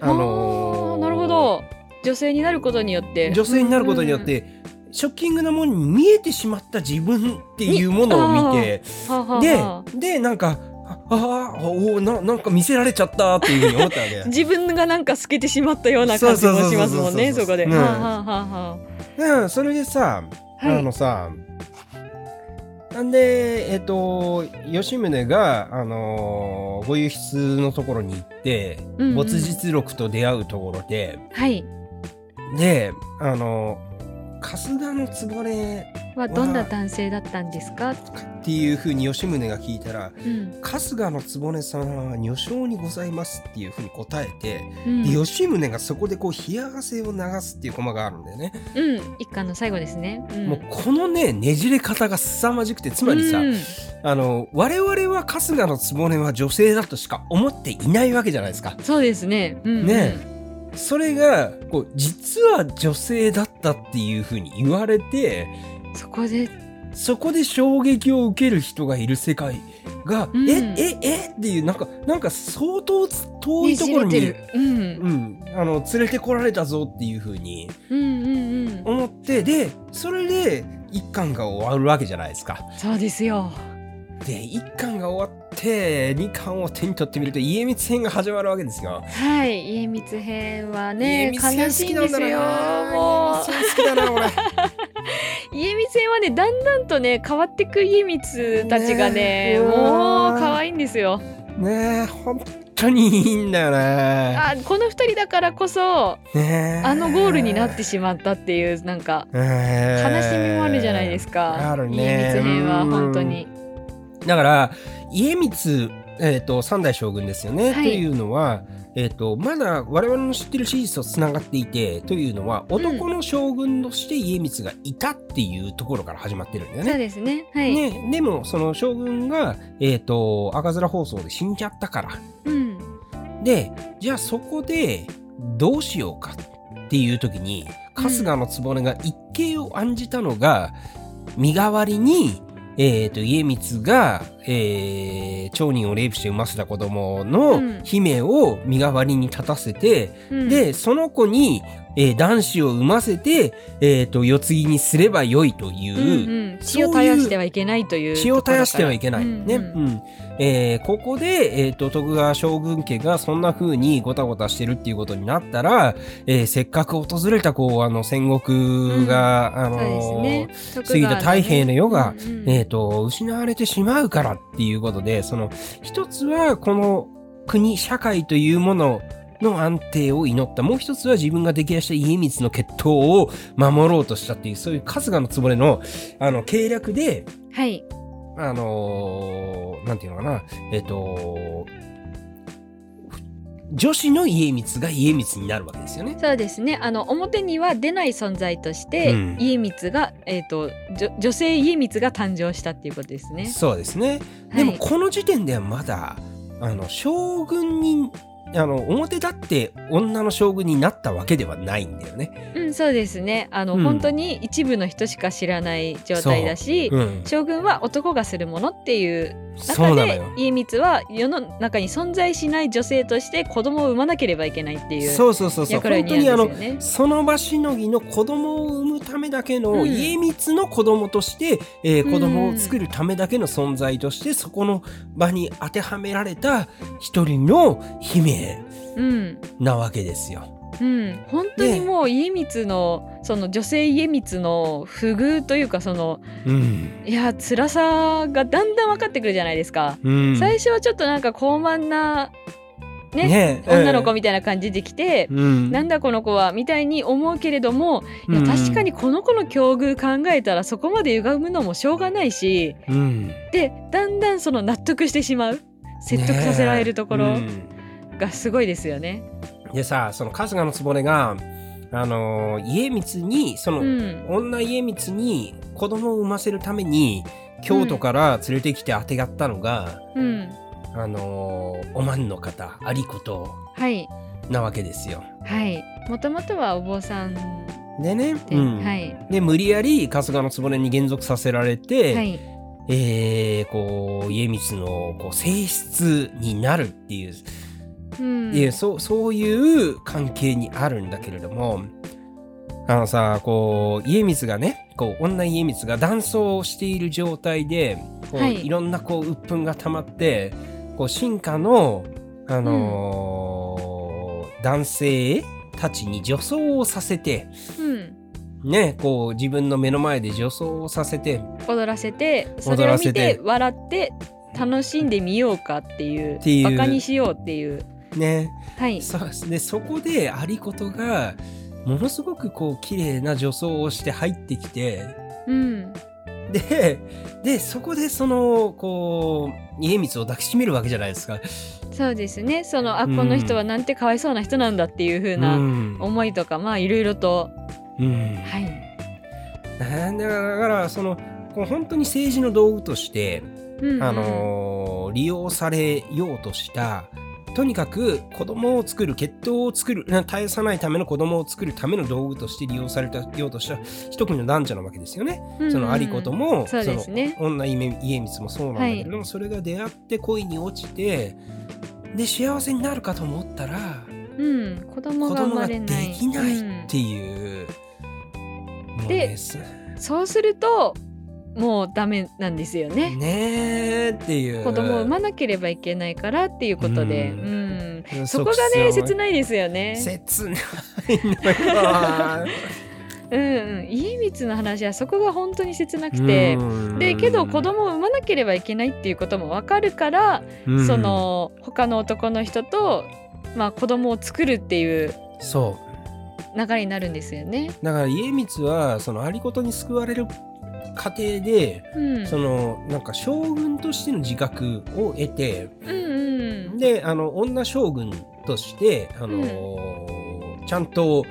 あのー
なるほど。女性になることによって。
女性になることによって、ショッキングなものに見えてしまった自分っていうものを見てで
はあ
でなんかああおななんか見せられちゃったっていうふうに思ったわけ。
自分がなんか透けてしまったような感じもしますもんね
そ
こで。
ね
はあはあは
それでさ、
あはい。
あのさなんでえっ、と吉宗が、あのーご輸出のところに行って、
うんうん。
没実録と出会うところで
はい。
であの春日の局
はどんな男性だったんですか、
っていうふうに吉宗が聞いたら
うん。
春日の局さんは女性にございますっていうふうに答えて、
うん。
で吉宗がそこでこう冷や汗を流すっていうコマがあるんだよね、
うん、一巻の最後ですね。うん。
もうこのねねじれ方が凄まじくてつまりさ、
うん。
あの我々は春日の局は女性だとしか思っていないわけじゃないですか。
そうですね。うんうん、
ねそれがこう実は女性だったっていうふうに言われて
そこで、
そこで衝撃を受ける人がいる世界が、
うん
えええ？っていうなんかなんか相当遠いところに、
ね。うん、
うん、あの連れてこられたぞっていうふうに
うんうんうん。
思ってでそれで一巻が終わるわけじゃないですか。
そうですよ。
で一巻が終わって二巻を手に取ってみると家光編が始まるわけですよ。
はい、家光編はね、悲しいんですよ。も
好きだな俺。
う、家光編はね、だんだんとね、変わってく家光たちがね、
ねえ
もう可愛いんですよ。
ねえ本当にいいんだよね。
あ、この二人だからこそ、
ねえ
あのゴールになってしまったっていう、なんか、
悲
悲しみもあるじゃないですか。
あるね
家光編は本当に。
だから家光、えー、と三代将軍ですよね、
はい
というのはえっ、と、まだ我々の知ってる史実とつながっていて、というのは、男の将軍として家光がいたっていうところから始まってるんだよね。
そうですね。はい。
ね、でも、その将軍が、えっ、と、赤面放送で死んじゃったから。
うん。
で、じゃあそこで、どうしようかっていう時に、春日の局が一計を案じたのが、身代わりに、えっ、と、家光が、えー、町人をレイプして産ませた子供
う
の
ん。
姫を身代わりに立たせて、
うん、
で、その子に、えー男子を産ませて、えっ、と、世継ぎにすればよいという、
うんうん、血を絶やしてはいけないという
血を絶やしてはいけない。
うん
ね。
う
うん。ん。えーここで、えっ、と、徳川将軍家がそんな風にごたごたしてるっていうことになったら、えーせっかく訪れた、こう、あの、戦国が、あの
そうですね。
過ぎた太平の世が、
うんうん。
えっ、と、失われてしまうからっていうことで、その、一つは、この国、社会というものの安定を祈った。もう一つは自分が出来合いした家光の血統を守ろうとしたっていう、そういう春日の局の、あの、計略で、
はい
あのーなんていうのかな、えっ、と、女子の家光が家光になるわけですよね。
そうですねあの表には出ない存在として、
うん
家光が、えー、とじょ女性家光が誕生したっていうことですね。
そうですね。
はい
でもこの時点ではまだ、あの、将軍に、あの、表立って女の将軍になったわけではないんだよね。
うん、そうですねあの、
うん
本当に一部の人しか知らない状態だし、
うん。
将軍は男がするものっていう中で。家光は世の中に存在しない女性として子供を産まなければいけないっていう
そうそうそうそう。本当にあの。その場しのぎの子供を産むためだけの、
うん
家光の子供として、えー
うん
子供を作るためだけの存在として、そこの場に当てはめられた一人の姫
うん
なわけですよ。
うん、本当にもう家光のその女性家光の不遇というかその
うん。
いや辛さがだんだん分かってくるじゃないですか。
うん、
最初はちょっとなんか高慢な、ね
ね
女の子みたいな感じで来て、
うん、
なんだこの子はみたいに思うけれども、いや
うん
確かにこの子の境遇考えたらそこまで歪むのもしょうがないし
うん、
でだんだんその納得してしまう説得させられるところ
ね
がすごいですよね。
うんでさその春日の局があのー家光にその、
うん
女家光に子供を産ませるために京都から連れてきてあてがったのが、
うん
あのーおまんの方有子
はい
なわけですよ。
はい。もともとはお坊さん
でね、
で、
うん
はい。
で無理やり春日の局に減属させられて、
はい。
えーこう家光のこう性質になるっていう
うん。
いやそうそういう関係にあるんだけれどもあのさこう家光がねこう女家光が男装している状態でこう、
はい
い、ろんなこう鬱憤が溜まってこう進化の、あのー男性たちに女装をさせて
うん。
ねこう自分の目の前で女装をさせて
踊らせて、そ
踊
れを見
て
笑って楽しんでみようかっていう、
っていう
バカにしようっていう。
ね
はい。
そでそこで有子がものすごくこう綺麗な女装をして入ってきて
うん。
ででそこでそのこう家光を抱きしめるわけじゃないですか。
そうですね。その、あ、
うん
この人はなんてかわいそうな人なんだっていう風
う
なん思いとか、まあいろいろと。
うん
はい。
なんだからそのこう本当に政治の道具として、
うん、うん。
あのー利用されようとしたとにかく子供を作る血統を作るな絶やさないための子供を作るための道具として利用されたようとした一組の男女なわけですよね。
うんうん
その有子とも、
そね
その女家家光もそうなんだけれども、それが出会って恋に落ちてで幸せになるかと思ったら
うん。子供が生まれない。
きない
うん
っていう、もう
で
です
そうすると、もうダメなんですよね。
ねーっていう。
子供を産まなければいけないからっていうことで、
う
うん。
うん。
そこがね
即
切ないですよね。
切ない。
うんうん、家光の話はそこが本当に切なくて、でけど子供を産まなければいけないっていうこともわかるから、
うん。
その他の男の人と、まあ、子供を作るっていう
そう。
流れになるんですよね。
だから家光はその有事に救われる過程で、
うん、
そのなんか将軍としての自覚を得て
うんうん。
であの女将軍として、あのーちゃんと,、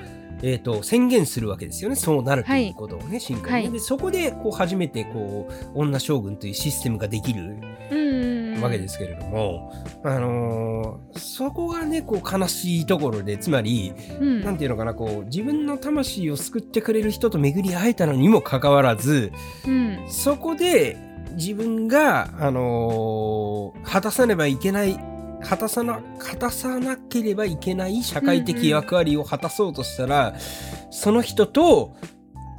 えー、と宣言するわけですよね。そうなるということをね、進化にね。
はい。
でそこでこう初めてこう女将軍というシステムができる。
うん
わけですけれども、あのーそこがねこう悲しいところでつまり
うん。
なんていうのかなこう自分の魂を救ってくれる人と巡り会えたのにもかかわらず
うん。
そこで自分が、あのー果たさねばいけない果たさな果たさなければいけない社会的役割を果たそうとしたら、その人と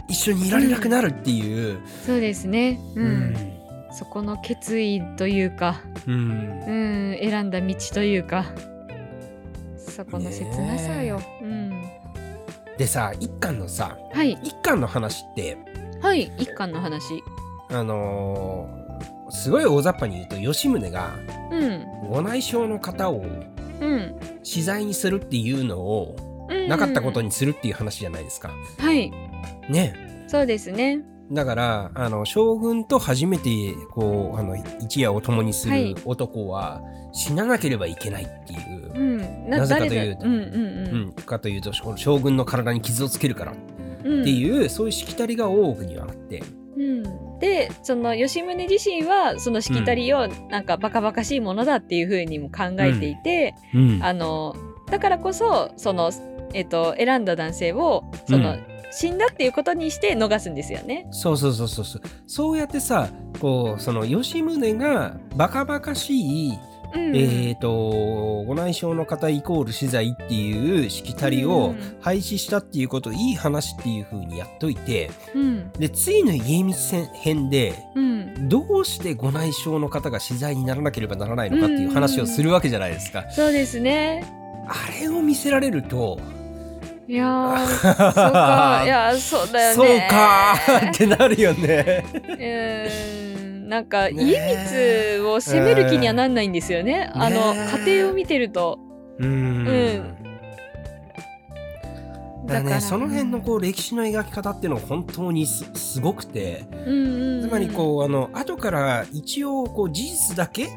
一緒にいられなくなるっていう。
そうですね、うん。
うん
そこの決意というか、
うん。
うん、選んだ道というかそこの切なさよ、うん、
でさ一巻のさ
はい。
一巻の話って
はい一巻の話。
あのーすごい大雑把に言うと吉宗が
うん。
ご内証の方を
うん。
死罪にするっていうのを
うん。
なかったことにするっていう話じゃないですか。
はい。
ね。
そうですね
だからあの将軍と初めてこうあの一夜を共にする
はい。
男は死ななければいけないっていう
う、ん。
なぜかというと。
誰だうん
うんかというとこの将軍の体に傷をつけるからっ
うん。うん
ていう、そういうしきたりが大奥にはあって、
うん、でその吉宗自身はそのしきたりをなんかバカバカしいものだっていうふうにも考えていて、
うん。
あのだからこそその、えっと選んだ男性をその、
うん
死んだっていうことにして逃すんですよね。
そうそうそうそうそうそうやってさこうその吉宗がバカバカしい、
うん
えー、とご内証の方イコール死罪っていうしきたりを
うん
廃止したっていうこといい話っていう風にやっといて
うん
で次の家光編で
うん、
どうしてご内証の方が死罪にならなければならないのかっていう話をするわけじゃないですか。
そうですね。
あれを見せられると
いやー そうかいやそうだよ
そう
ね。
かーってなるよね。
うんなんか
ね
家光を責める気にはなんないんですよね。あの
ね
家庭を見てると。
うーん
うん
だからねその辺のこう歴史の描き方っていうのは本当にすすごくて
うんうんうん
つまりこうあの後から一応こう事実だけ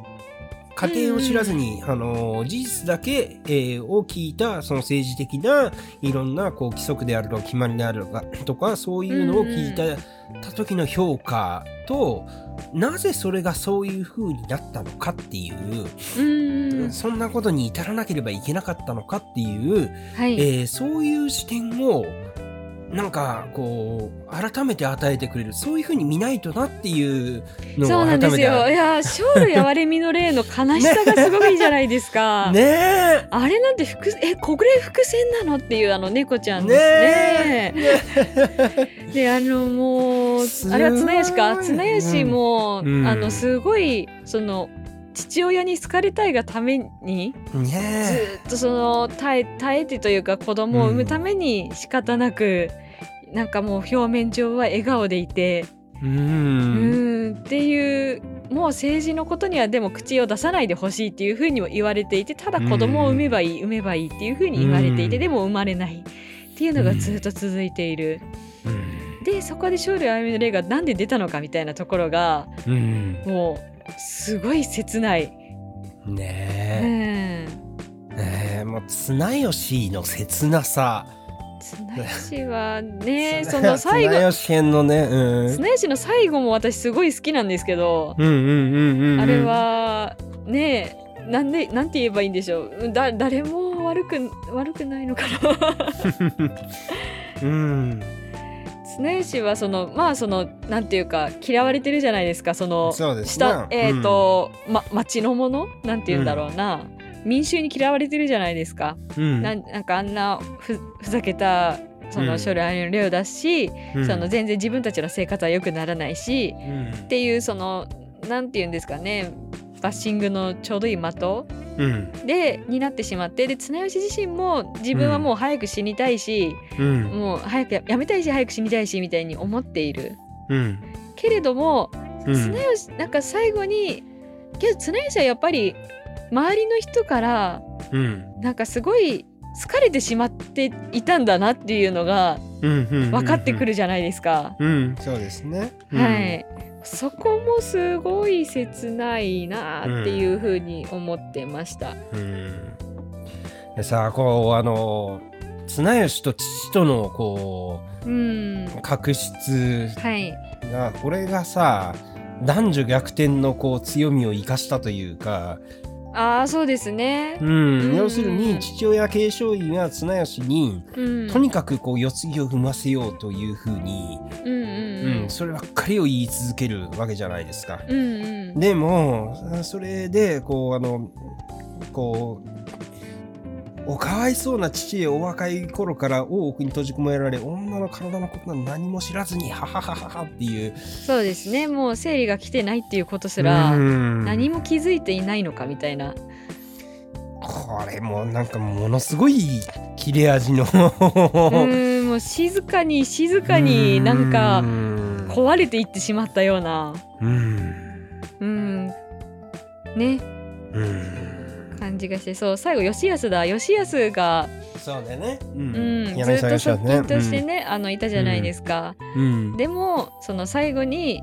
過程を知らずに、あの事実だけ、えーを聞いたその政治的ないろんなこう規則であるとか決まりであるとか とかそういうのを聞いた,、た時の評価となぜそれがそういう風になったのかっていう、
う
そんなことに至らなければいけなかったのかっていう、
はい、
えーそういう視点をなんかこう改めて与えてくれるそういうふうに見ないとなっていうの
そう
を改めて
なんですよ。いや、生類憐れみの霊の悲しさがすごくいいじゃないですか。
ねえ。
あれなんて伏えこれ伏線なのっていうあの猫ちゃん
ね
です
え。
ね。であのもうあれは綱吉か。綱吉も、
うん
あのすごいその父親に好かれたいがためにず
ね
っとその耐え耐えてというか子供を産むために仕方なく、なんかもう表面上は笑顔でいて。
えう
うん。んっていうもう政治のことにはでも口を出さないでほしいっていうふうにも言われていてただ子供を産めばいい、産めばいいっていうふうに言われていて、
うん。
でも生まれない。っていうのがずっと続いている。でそこで勝利あゆみの霊がなんで出たのかみたいなところが
うん。
もうすごい切ない。う
ね
ん。
えねえもう綱吉の切なさ
綱吉はね
綱
その最後
綱吉編のねうん。
綱吉の最後も私すごい好きなんですけど、
うんうんうんうんうん。
あれはねえなんでなんて言えばいいんでしょう。だ誰も悪く悪くないのかな。
うん。
綱吉はそのまあそのなんていうか嫌われてるじゃないですか。その
そうですね
下えっ、と、ま町のもの？なんて言うんだろうな、民衆に嫌われてるじゃないですか、
うん。
なんなんかあんなふふざけたそ
うん。
の将来の例を出すし、
うん。
その全然自分たちの生活は良くならないし
うん。
っていうそのなんて言うんですかねバッシングのちょうどいい的
うん。
でになってしまってで綱吉自身も自分はもう早く死にたいし、
うん。
もう早くややめたいし早く死にたいしみたいに思っている。
うん。
けれども
うん。
綱吉なんか最後にけど綱吉はやっぱり周りの人から
うん。
なんかすごい好かれてしまっていたんだなっていうのが分かってく
る
るじゃないですか。
うん。そうですね。うん。
はい。そこもすごい切ないなっていうふうに思ってました。
うん。でさこうあの綱吉と父とのこ
うん。
う確執
はい。
がこれがさ男女逆転のこう強みを生かしたというか、
ああそうですね。
うん。
うん。
要するに父親継承医が綱吉に
うん。
とにかくこう世継ぎを踏ませようというふうに、
うんうん。
うんそればっかりを言い続けるわけじゃないですか。
うんうん。
でもそれでこうあのこうおかわいそうな父へお若い頃から大奥に閉じ込められ女の体のことは何も知らずにハハハハハっていう。
そうですね。もう生理が来てないっていうことすら
うん。
何も気づいていないのかみたいな。
これもなんかものすごい切れ味の。
うーんもう静かに静かになんか
うん
壊れていってしまったような。
うん。
うん。ね。
うん
感じがしてそう最後吉安だ。吉安が、
そうだよね。う
うん、ず
柳
っと側近としてね、あのいたじゃないですか、
うん。
でもその最後に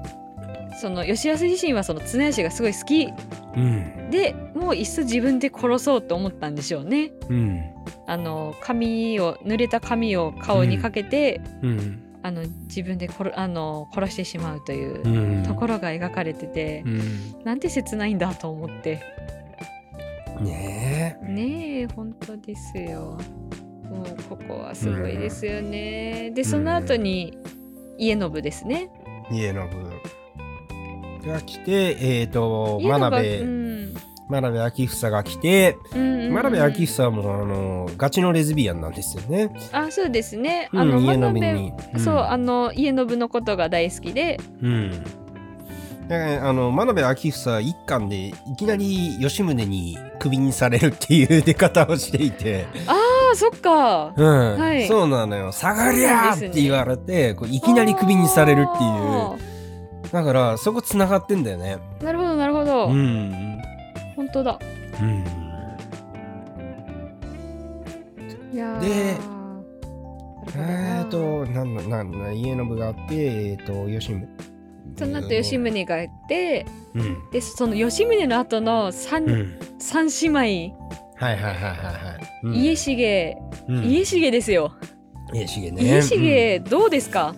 その吉安自身はその綱吉がすごい好き。
うん。
でもういっそ自分で殺そうと思ったんでしょうね。
うん。
あの髪を濡れた髪を顔にかけて、
うん。
あの自分で殺あの殺してしまうという
うん。
ところが描かれてて
う、ん。
なんて切ないんだと思って
ね
ねえ本当ですよ。もうここはすごいですよね、でその後に家信ですね。
え家信。が来てえっ、と
家信が
真鍋、
うん。
真鍋昭房が来て、
うんうんうん。
真鍋昭房もあのガチのレズビアンなんですよね。
あそうですね。
うん
あの、
家
真鍋
信に。
そうあの家信のことが大好きで。
うん。だからあの真鍋昭房一巻でいきなり吉宗にクビにされるっていう出方をしていて、
ああそっか。
うん。
はい。
そうなのよ「下がりゃ!」って言われてこういきなりクビにされるっていう。
あ
だからそこつながってんだよね。
ーなるほどなるほど、
うん。
本当だ。
うん。でえーと、なんだ、なんだ、家の部があって、えーと、吉宗。
その後吉宗がいて
うん。
でその吉宗の後の三,、
うん。
三姉妹、
はいはいはいはいはい。うん
家重
うん
家重ですよ、
家重ね。
家重どうですか、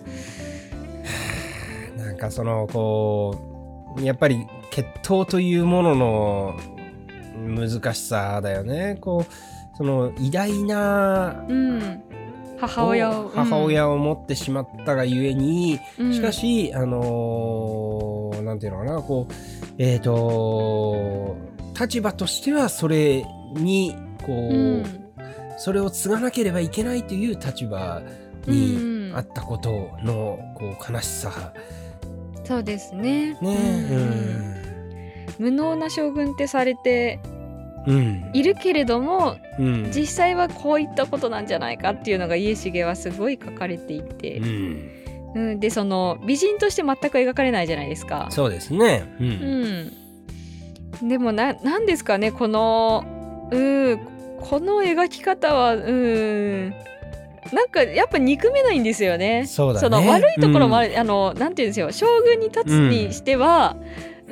う んなんかその、こう、やっぱり血統というものの難しさだよね。こう、その偉大な
うん、母親を
母親を持ってしまったがゆえに、
うん
しかし、あのーなんていうのかな、こう、えっ、と、立場としてはそれに、こう、
うん
それを継がなければいけないという立場
うん
にあったことの、こう、悲しさ。
そうですね
ね
うん無能な将軍ってされて
うん。うん。
いるけれども
うん。
実際はこういったことなんじゃないかっていうのが家重はすごい書かれていて
う、ん。
うん、でその美人として全く描かれないじゃないですか。
そうですね。う。
うんん、でもななんですかねこのうんこの描き方はうんなんかやっぱ憎めないんですよね。
そね
の悪いところもある、あのなんていうんですよ将軍に立つにしては、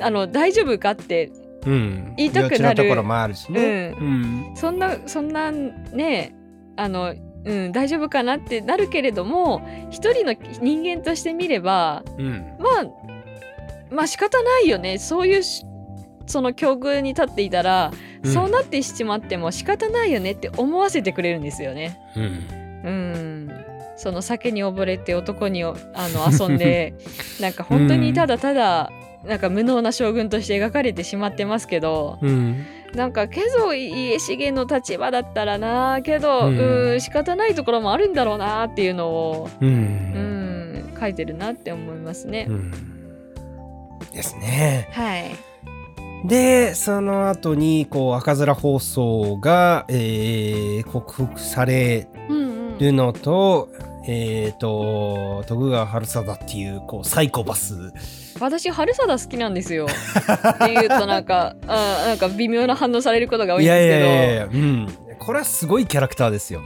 あの大丈夫かって
うん。
言いたくなる
ところもあるしね。
う
うん。
そんなそんなねあの、うん、大丈夫かなってなるけれども一人の人間として見れば
うん。
まあまあ仕方ないよねそういうしその境遇に立っていたら、
うん
そうなってしまっても仕方ないよねって思わせてくれるんですよね。
うん。
うんその酒に溺れて男におあの遊んで なんか本当にただただ、なんか無能な将軍として描かれてしまってますけど、
うん。
なんかけど家重の立場だったらなけど、
う
うんん、仕方ないところもあるんだろうなっていうのを、
う。
うんん、書いてるなって思いますね。
うんですね。
はい。
で、その後に、こう、赤面放送が、えー克服され
うんうん。
るのと、えっ、と、徳川春貞っていう、こう、サイコパス。
私春貞好きなんですよ。っていうとなんか あなんか微妙な反応されることが多いんですけど。
やいやいや、うん。これはすごいキャラクターですよ。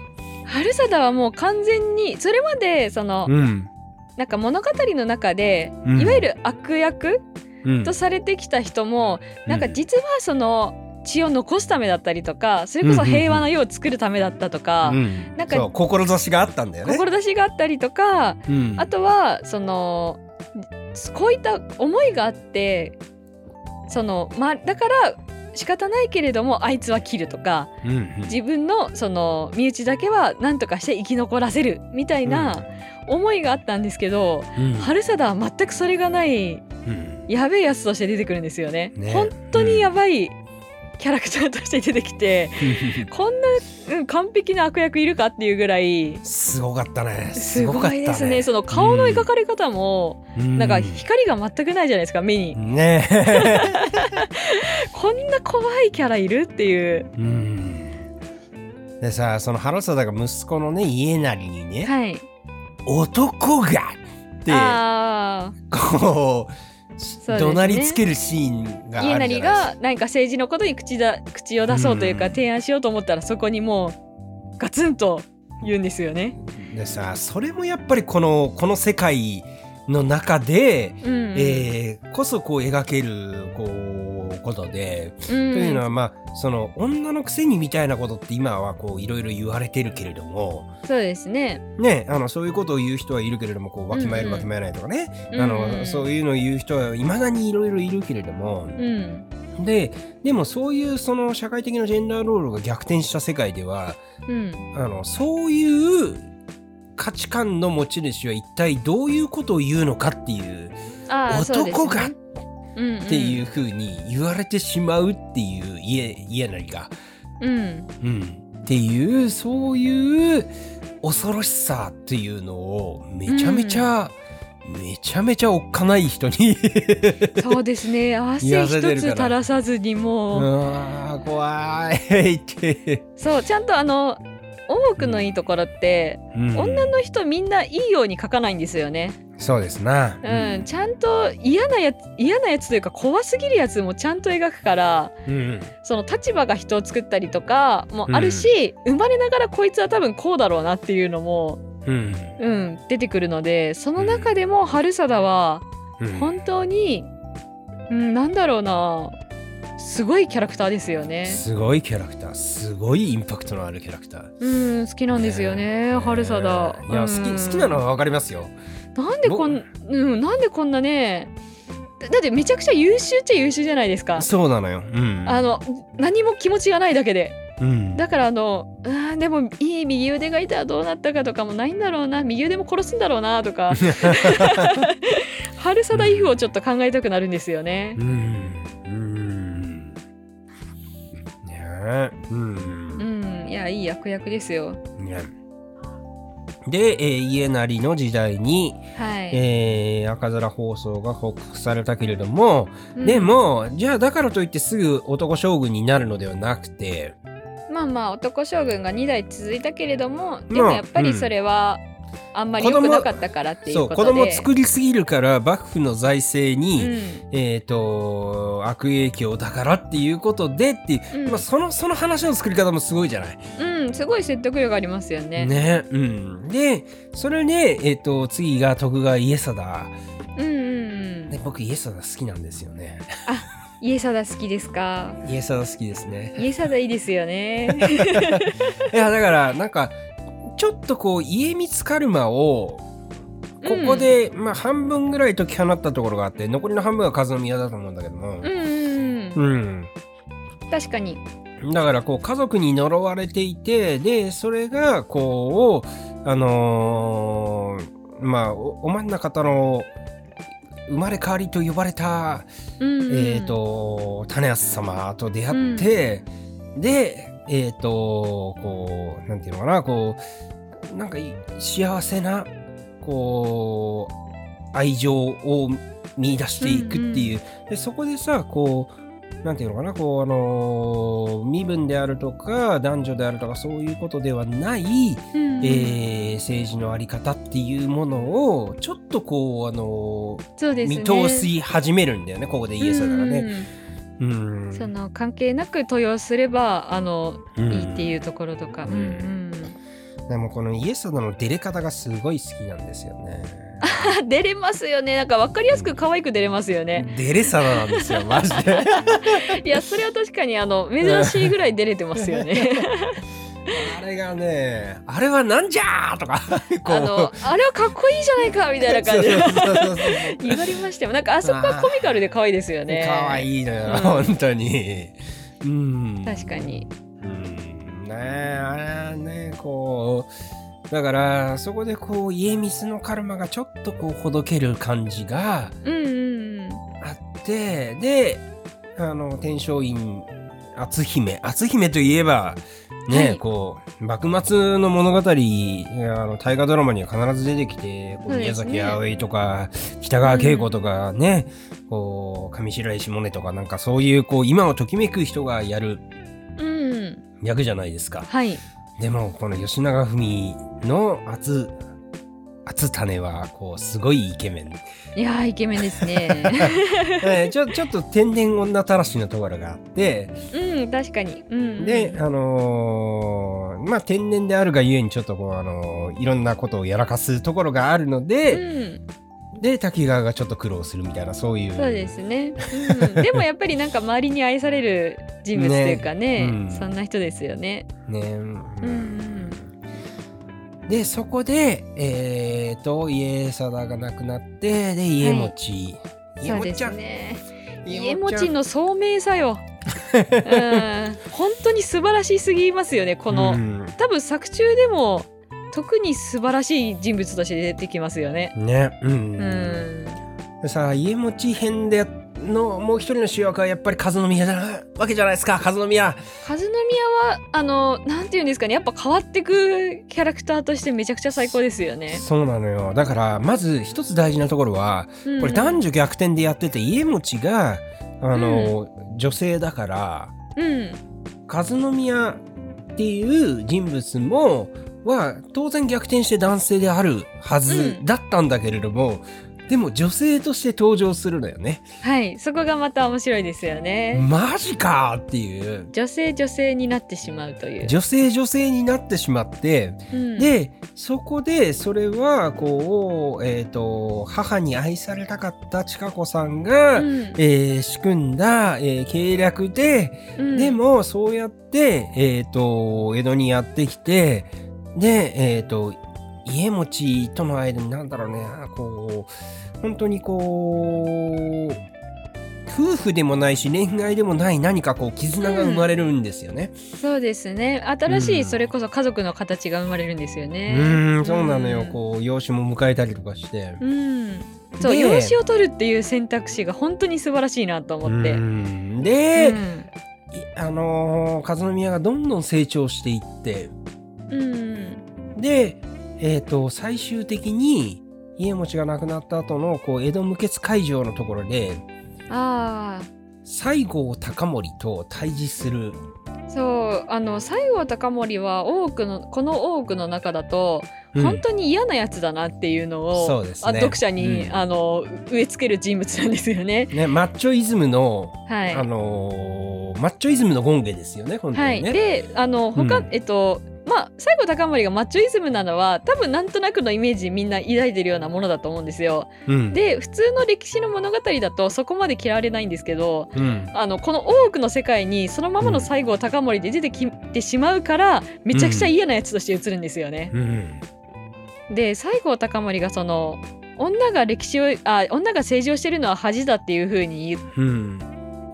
春貞はもう完全にそれまでその、
うん。
なんか物語の中で、
うん
いわゆる悪役
うん
とされてきた人も、なんか実はその血を残すためだったりとかそれこそ平和な世を作るためだったとか、
うん
なんか
そう志があったんだよね。
志があったりとか
うん
あとはそのこういった思いがあってその、まあ、だから仕方ないけれどもあいつは切るとか
うんうん。
自分のその身内だけは何とかして生き残らせるみたいな思いがあったんですけど、
うん。
春貞は全くそれがない
うん。
やべえやつとして出てくるんですよね。
ね。
本当にやばいキャラクターとして出てきて、こんな、うん、完璧な悪役いるかっていうぐらい
すごかったね。
すごいですね。その顔の描かれ方も、
うん
なんか光が全くないじゃないですか目に。
ね
こんな怖いキャラいるっていう。
うんでさその原貞が息子のね家成にね
はい。
「男が!」って。こう怒鳴りつけるシーンがあるじ
家
ゃないです
成が何か政治のことに口だ口を出そうというか、
うん。
提案しようと思ったらそこにもうガツンと言うんですよね。
でさそれもやっぱりこのこの世界の中で、
うんうん
えーこそこう描けるこうことで、
うん
というのはまあその女のくせにみたいなことって今はこういろいろ言われてるけれども
そうですね。
ねあのそういうことを言う人はいるけれどもこうわきまえるわきまえないとかね、
うん
あのそういうのを言う人はいまだにいろいろいるけれども、
うん。
ででもそういうその社会的なジェンダーロールが逆転した世界では
うん。
あのそういう価値観の持ち主は一体どういうことを言うのかっていう。男がっ
うんうん
ていうふうに言われてしまうっていう家家なりが、
うん。
うん、っていうそういう恐ろしさっていうのをめちゃめちゃ、めちゃめちゃおっかない人に
そうですね。汗一つ垂らさずに
う。
もう、
わー怖いって、
そうちゃんとあの多くのいいところって、
うん。
女の人みんないいように描かないんですよね。
そうですな、
うん、ちゃんと嫌なやつ嫌なやつというか怖すぎるやつもちゃんと描くから
うん
その立場が人を作ったりとかもあるし、生まれながらこいつは多分こうだろうなっていうのも、
うん。
うん、出てくるのでその中でも春貞は
うん。
本当に、うん、なんだろうなすごいキャラクターですよね。
すごいキャラクターすごいインパクトのあるキャラクター
うん、好きなんですよね、春貞。
いや、
うん
好き好きなのはわかりますよ
なんでこん、うん、なんでこんなね。だだってめちゃくちゃ優秀っちゃ優秀じゃないですか。
そうなのようん
あの何も気持ちがないだけで。
うん
だからあのあーでもいい右腕がいたらどうなったかとかもないんだろうな右腕も殺すんだろうなとか春貞イフをちょっと考えたくなるんですよね
う。んえうん。
うん。いやいい悪役ですよ。
ね。で、えー家成の時代に、
はい。
えー赤面放送が報告されたけれども、
うん。
でもじゃあだからといってすぐ男将軍になるのではなくて。
まあまあ男将軍が2代続いたけれどもで
まあ
もやっぱりそれはあんまり良くなかったからっていうことで。
子供作りすぎるから幕府の財政に、
うん
えっ、と悪影響だからっていうことでっていう、
うん
まあ、そのその話の作り方もすごいじゃない？
うん、すごい説得力ありますよね。
ねうん、でそれで、えー、と次が徳川家貞
うんうんうん。
で僕家貞好きなんですよね。
家貞好きですか？
家貞好きですね。
家貞いいですよね。
いやだからなんかちょっとこう家光カルマをここで、まあ半分ぐらい解き放ったところがあって残りの半分は和宮だと思うんだけども。
うん、うんうん。
うん、
確かに。
だからこう家族に呪われていてでそれがこうあのーまあおお真ん中方の生まれ変わりと呼ばれた、
うんうん、
えっ、と種安様と出会って、でえっ、とこうなんていうのかなこうなんかい幸せなこう愛情を見出していくっていう、でそこでさこうなんていうのかなこうあのー身分であるとか男女であるとかそういうことではない、
うんうん、
えー政治のあり方っていうものをちょっとこうあのー
ね。
見通し始めるんだよねここでイエスだからね。
うん
うん
その関係なく登用すればあの、
うん
いいっていうところとか。うんうん。
でもこのイエスの出れ方がすごい好きなんですよね。
出れますよね。なんか分かりやすく可愛く出れますよね。
デレサラなんですよマジで。
いやそれは確かにあの珍しいぐらい出れてますよね。
あれがねあれはなんじゃーとか
あのあれはかっこいいじゃないかみたいな感じ。で言われましたよ。なんかあそこはコミカルで可愛いですよね。
可愛いのよ、
うん
本当に。うん。
確かに。
うんね。えあれはねこうだからそこでこう家光のカルマがちょっとこうほどける感じが
うんうんうん
あってであの天璋院篤姫篤姫といえばね、
はい。
こう幕末の物語あの大河ドラマには必ず出てきてこう宮崎あおいとか北川景子とかね、こう上白石萌音とかなんかそういうこう今をときめく人がやる
うん
役じゃないですか。
はい。
でもこの吉永文の厚厚種はこうすごいイケメン、
いやーイケメンですね。
えーちょちょっと天然女たらしのところがあって。
うん確かに。うん。うん
であのーまあ天然であるがゆえにちょっとこうあのーいろんなことをやらかすところがあるの
う
で、
ん
で滝川がちょっと苦労するみたいなそういう。
そうですね、うん、でもやっぱりなんか周りに愛される人物というかね
ねうん。
そんな人ですよね。
ね、
うんうん。
でそこでえっ、と家貞が亡くなってで家持ち、家
そうです
持ちゃん。
ね
家
家持
持ち
の聡明さよ。うん。本当に素晴らしすぎますよねこの、
うん。
多分作中でも特に素晴らしい人物として出てきますよね。
ね。うん、
うん。
でさ家持ち編でのもう一人の主役はやっぱり和宮な。わけじゃないですか和宮。
和宮はあのなんていうんですかね。やっぱ変わってくキャラクターとしてめちゃくちゃ最高ですよね。
そうなのよ。だからまず一つ大事なところはこれ男女逆転でやってて家持ちがあの、女性だから
うん。
和宮っていう人物もは当然逆転して男性であるはず
うん
だったんだけれども、でも女性として登場するのよね。
はいそこがまた面白いですよね。
マジかっていう
女性女性になってしまうという。
女性女性になってしまって
うん、
でそこでそれはこう、えー、と母に愛されたかった千佳子さんが、
うん
えー仕組んだ、えー計略で、
うん
でもそうやって、えー、と江戸にやってきてで、えー、と家持ちとの間になんだろうね。こう本当にこう夫婦でもないし恋愛でもない何かこう絆が生まれるんですよね。
そうですね。新し
うん。
いそれこそ家族の形が生まれるんですよ
う
ね。
ーん。そうなのよ、
うん
こう養子も迎えたりとかして。
うん。そう
で
養子を取るっていう選択肢が本当に素晴らしいなと思って。
うん。で、
うん。
いあのー和宮がどんどん成長していって。
うん
で、えー、と最終的に家持ちが亡くなった後のこう江戸無血会場のところで
ああ
西郷隆盛と対峙する。
そうあの西郷隆盛は多くのこの多くの中だと、
うん。
本当に嫌なやつだなっていうのを
そうですね。
あ読者に、
うん。
あの植え付ける人物なんですよね。
ね、マッチョイズムの、
はい、
あのーマッチョイズムの権下ですよね本当
はい、
にね。
であの他、
うん。
えっとまあ西郷隆盛がマッチョイズムなのは多分なんとなくのイメージみんな抱いてるようなものだと思うんですよ。
うん
で普通の歴史の物語だとそこまで嫌われないんですけど
うん
あのこの多くの世界にそのままの西郷隆盛で出てきてしまうからめちゃくちゃ嫌なやつとして映るんですよね。
うん
で西郷隆盛がその女が歴史をあ女が政治をしてるのは恥だっていう風に言う
うん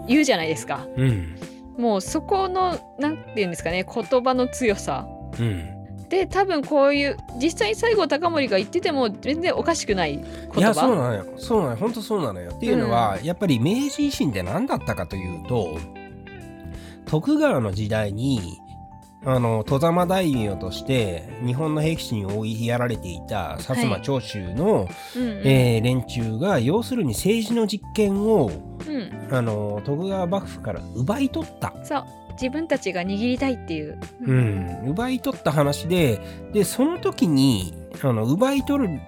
言うじゃないですか。
うん
もうそこのなんて言うんですかね言葉の強さ
うん。
で多分こういう実際に西郷隆盛が言ってても全然おかしくない言葉。
いやそうなのよ。そうなのよ。本当そうなのよ。っていうのは、やっぱり明治維新って何だったかというと徳川の時代にあの戸様大名として日本の兵士に追いやられていた薩摩長州の、
うんうん。
えー連中が要するに政治の実権を
うん。
あの徳川幕府から奪い取った、
そう自分たちが握りたいっていう、
うん、奪い取った話ででその時にあの奪い取る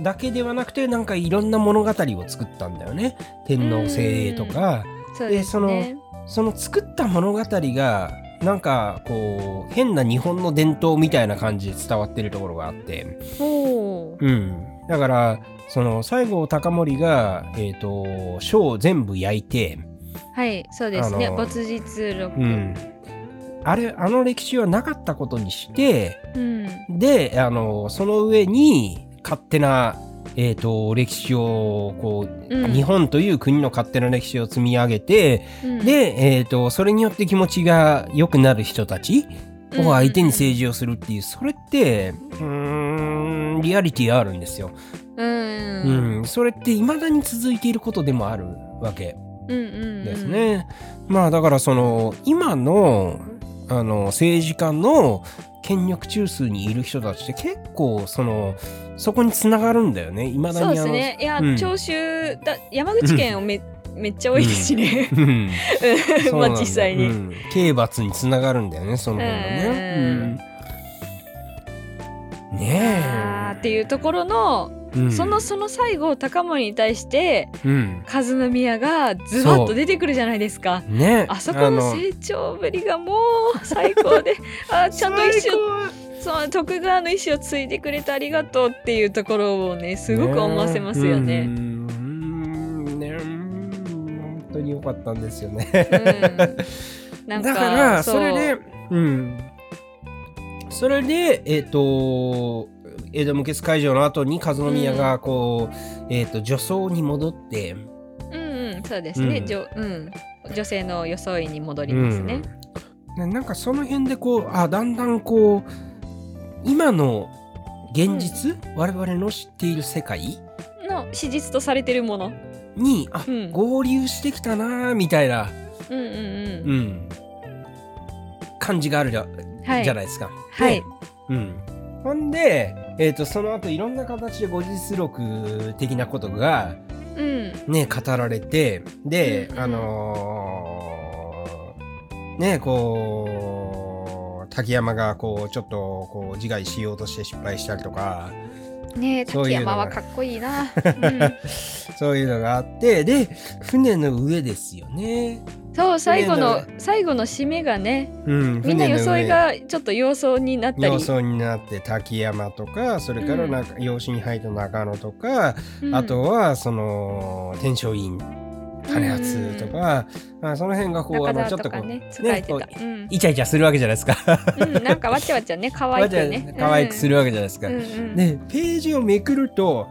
だけではなくてなんかいろんな物語を作ったんだよね。天皇制とか。
そうですね。
その作った物語がなんかこう変な日本の伝統みたいな感じで伝わってるところがあって、う。ん、だからその西郷隆盛が、えー、と書を全部焼いて、
はいそうですね。没実録。
うん、あれあの歴史はなかったことにして
うん。
であのその上に勝手な、えー、と歴史をこう、
うん。
日本という国の勝手な歴史を積み上げて、
うん。
で、えー、とそれによって気持ちが良くなる人たちを相手に政治をするっていうそれってうーんリアリティあるんですよ。
うん。
うん、それって未だに続いていることでもあるわけ。
うんうん
ですね。まあだからその今のあの政治家の権力中枢にいる人たちって結構そのそこにつながるんだよね。未だ
そう
にあの
ですね。いや、
うん。
長州だ山口県をめ,、めっちゃ多いですしね、
うん。そう
まあ実際に、
うん。刑罰につながるんだよねその辺がね。うん。ね
あーっていうところの、
え、うん。
そのその西郷隆盛に対して
うん。
和宮がズバッと出てくるじゃないですか。
ね。
あそこの成長ぶりがもう最高で あちゃんと一緒その徳川の意思を継いでくれてありがとうっていうところをねすごく思わせますよね。
うーん。ねうん。本当に良かったんですよね。
うん。なんか
だから
そ
れで、うん、それでえっ、と江戸無血開城の後に和宮がこう、えっ、と女装に戻って、
うんうんそうですね、
うん
じょうん、女性の装いに戻りますね。
うんねなんかその辺でこうあだんだんこう今の現実、我々の知っている世界？
の史実とされてるもの。
にあ、
うん
合流してきたなーみたいな、
うんうんう。
うんん、感じがあるじゃ,、
はい。
じゃないですか。
はい
で。うん、ほんで、えー、とその後いろんな形で後日録的なことが、
うん。
ね、語られてで、
うん
あのーねこう滝山がこうちょっとこう自害しようとして失敗したりとか
ねえ滝山はかっこいいな。うん
そういうのがあってで船の上ですよね。
そう最後の
船
最後の締めがね
うん、
みんな装いがちょっと様相になったり
様。相になって滝山とかそれから
うん
なんか養子に入った中野とか、
うん
あとはその天正院種厚とか、あその辺がこうあ
中
のちょっとこう、
ね
こ
た。うん
イチャイチャするわけじゃないですか。
うんなんかわちゃわちゃね可愛くね。
可愛くするわけじゃないですか。
うんうん
でページをめくると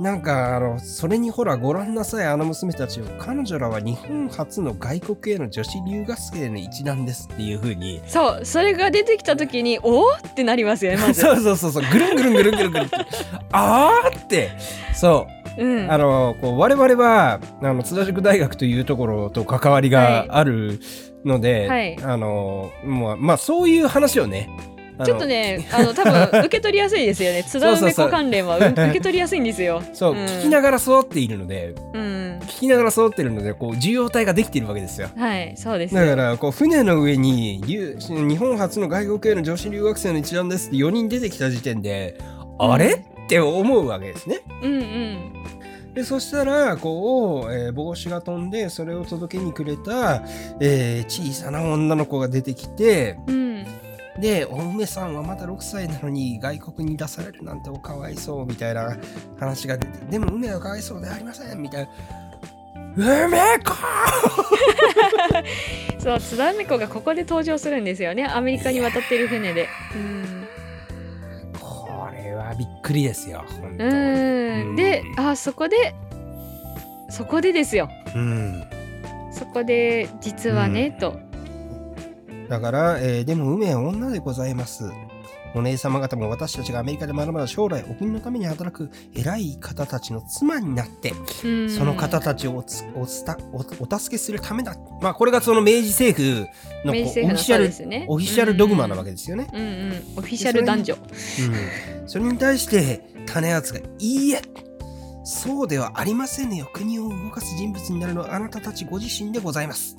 なんかあのそれにほらご覧なさいあの娘たちを彼女らは日本初の外国への女子留学生の一団ですっていう風に
そうそれが出てきた時に おおってなりますよねまず。
そうそうそうそうぐるんぐるんぐるんぐるんぐるんってあーってそう
うん
あのこう我々はあの津田塾大学というところと関わりがあるので、
はい
あのもうまあそういう話をね
ちょっとねあの多分受け取りやすいですよね 津田梅子関連はう受け取りやすいんですよ。
そう、
うん
聞きながら育っているので
うん
聞きながら育っているのでこう受容体ができているわけですよ。
はいそうです。
だからこう船の上に留日本初の外国への女子留学生の一覧ですって4人出てきた時点で、
うん
あれ？って思うわけですね。
うんうん
でそしたらこう、えー帽子が飛んでそれを届けにくれた、えー小さな女の子が出てきて
うん
でお梅さんはまだ6歳なのに外国に出されるなんておかわいそうみたいな話が出てでも梅はかわいそうではありませんみたいな。梅子
そう津田梅子がここで登場するんですよねアメリカに渡ってる船で。うん
これはびっくりですよ。本当
うんであそこでそこでですよ
うん、
そこで実はね、と。
だから、えーでも梅は女でございます。お姉様方も私たちがアメリカでまだまだ将来お国のために働く偉い方たちの妻になって、
うん。
その方たちをおつおつたおお助けするためだ。まあこれがその明治政府のオフィシャル
ね。
オフィシャルドグマなわけですよね。
うんうん、オフィシャル男女。
うん、それに対して種厚が「いいえ。そうではありませんよ。国を動かす人物になるのはあなたたちご自身でございます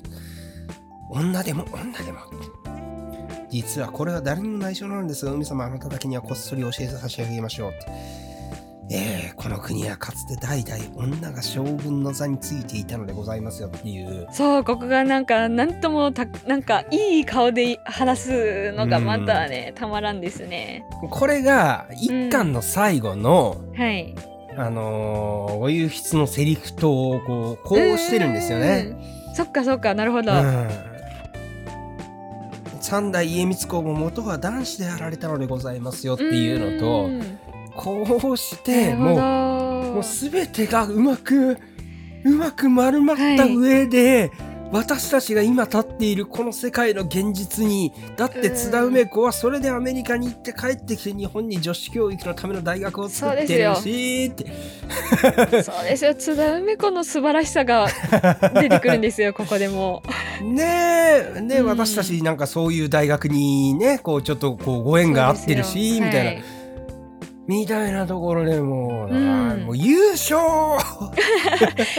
女でも女でも。実はこれは誰にも内緒なんですが海様あなただけにはこっそり教えて差し上げましょう。えーこの国はかつて代々女が将軍の座についていたのでございますよっていう。
そうここがなんかなんともたなんかいい顔で話すのがまたね、たまらんですね。
これが一巻の最後の、
はい。
あのーお遊筆のセリフとこうこうしてるんですよね。
うん。そっかそっかなるほど、
うん三代家光公も元は男子であられたのでございますよっていうのと
ん
こうしてもうもう全てがうまくうまく丸まった上で、私たちが今立っているこの世界の現実にだって津田梅子はそれでアメリカに行って帰ってきて日本に女子教育のための大学を作ってるしって。
そうですよ。津田梅子の素晴らしさが出てくるんですよ ここでも。
ねえ。ね、
うん。
私たちなんかそういう大学にねこうちょっとこうご縁が合ってるしみたいな、
はい。
みたいなところでもう,、
うん。
もう優勝、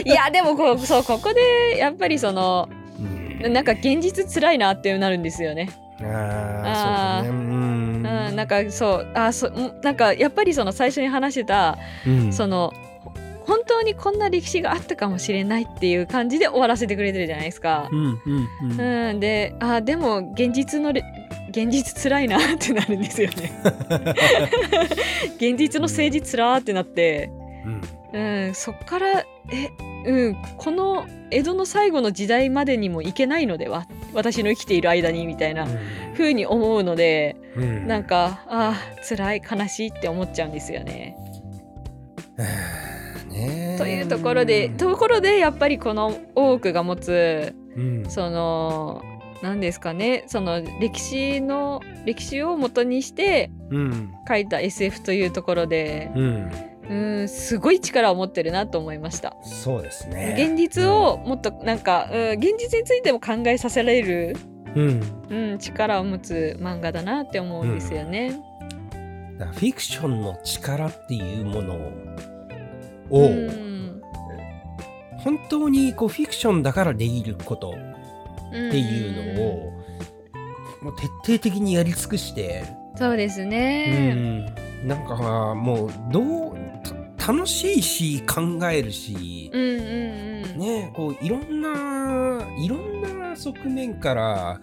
いやでもこうそうここでやっぱりその
うん。
なんか現実辛いなってなるんですよね。
ああそうん。
うん、なんかそうあそんなんかやっぱりその最初に話してた、
うん。
その本当にこんな歴史があったかもしれないっていう感じで終わらせてくれてるじゃないですか。
う。んうんうん。
うん、であでも現実のれ現実辛いなってなるんですよね。現実の政治つらーってなって、うん、そっからえ、うん、この江戸の最後の時代までにもいけないのでは？私の生きている間にみたいな風に思うので
うん。
なんかあー辛い悲しいって思っちゃうんですよね。
ねえ。
というところでところでやっぱりこの多くが持つ
うん。
その何ですかねその歴史の歴史を元にして
うん。
書いた SF というところで
うん
うんすごい力を持ってるなと思いました。
そうですね
現実をもっとなんか、うん、現実についても考えさせられる、
うん
うん、力を持つ漫画だなって思うんですよね。
だからフィクションの力っていうもの
う
を、
ん
本当にこうフィクションだからできること
っ
っていうのを、もう徹底的にやり尽くして、
そうです
う
ね。
ん、なんかもうどうた楽しいし考えるし、
うんうんうん。
ねこういろんないろんな側面から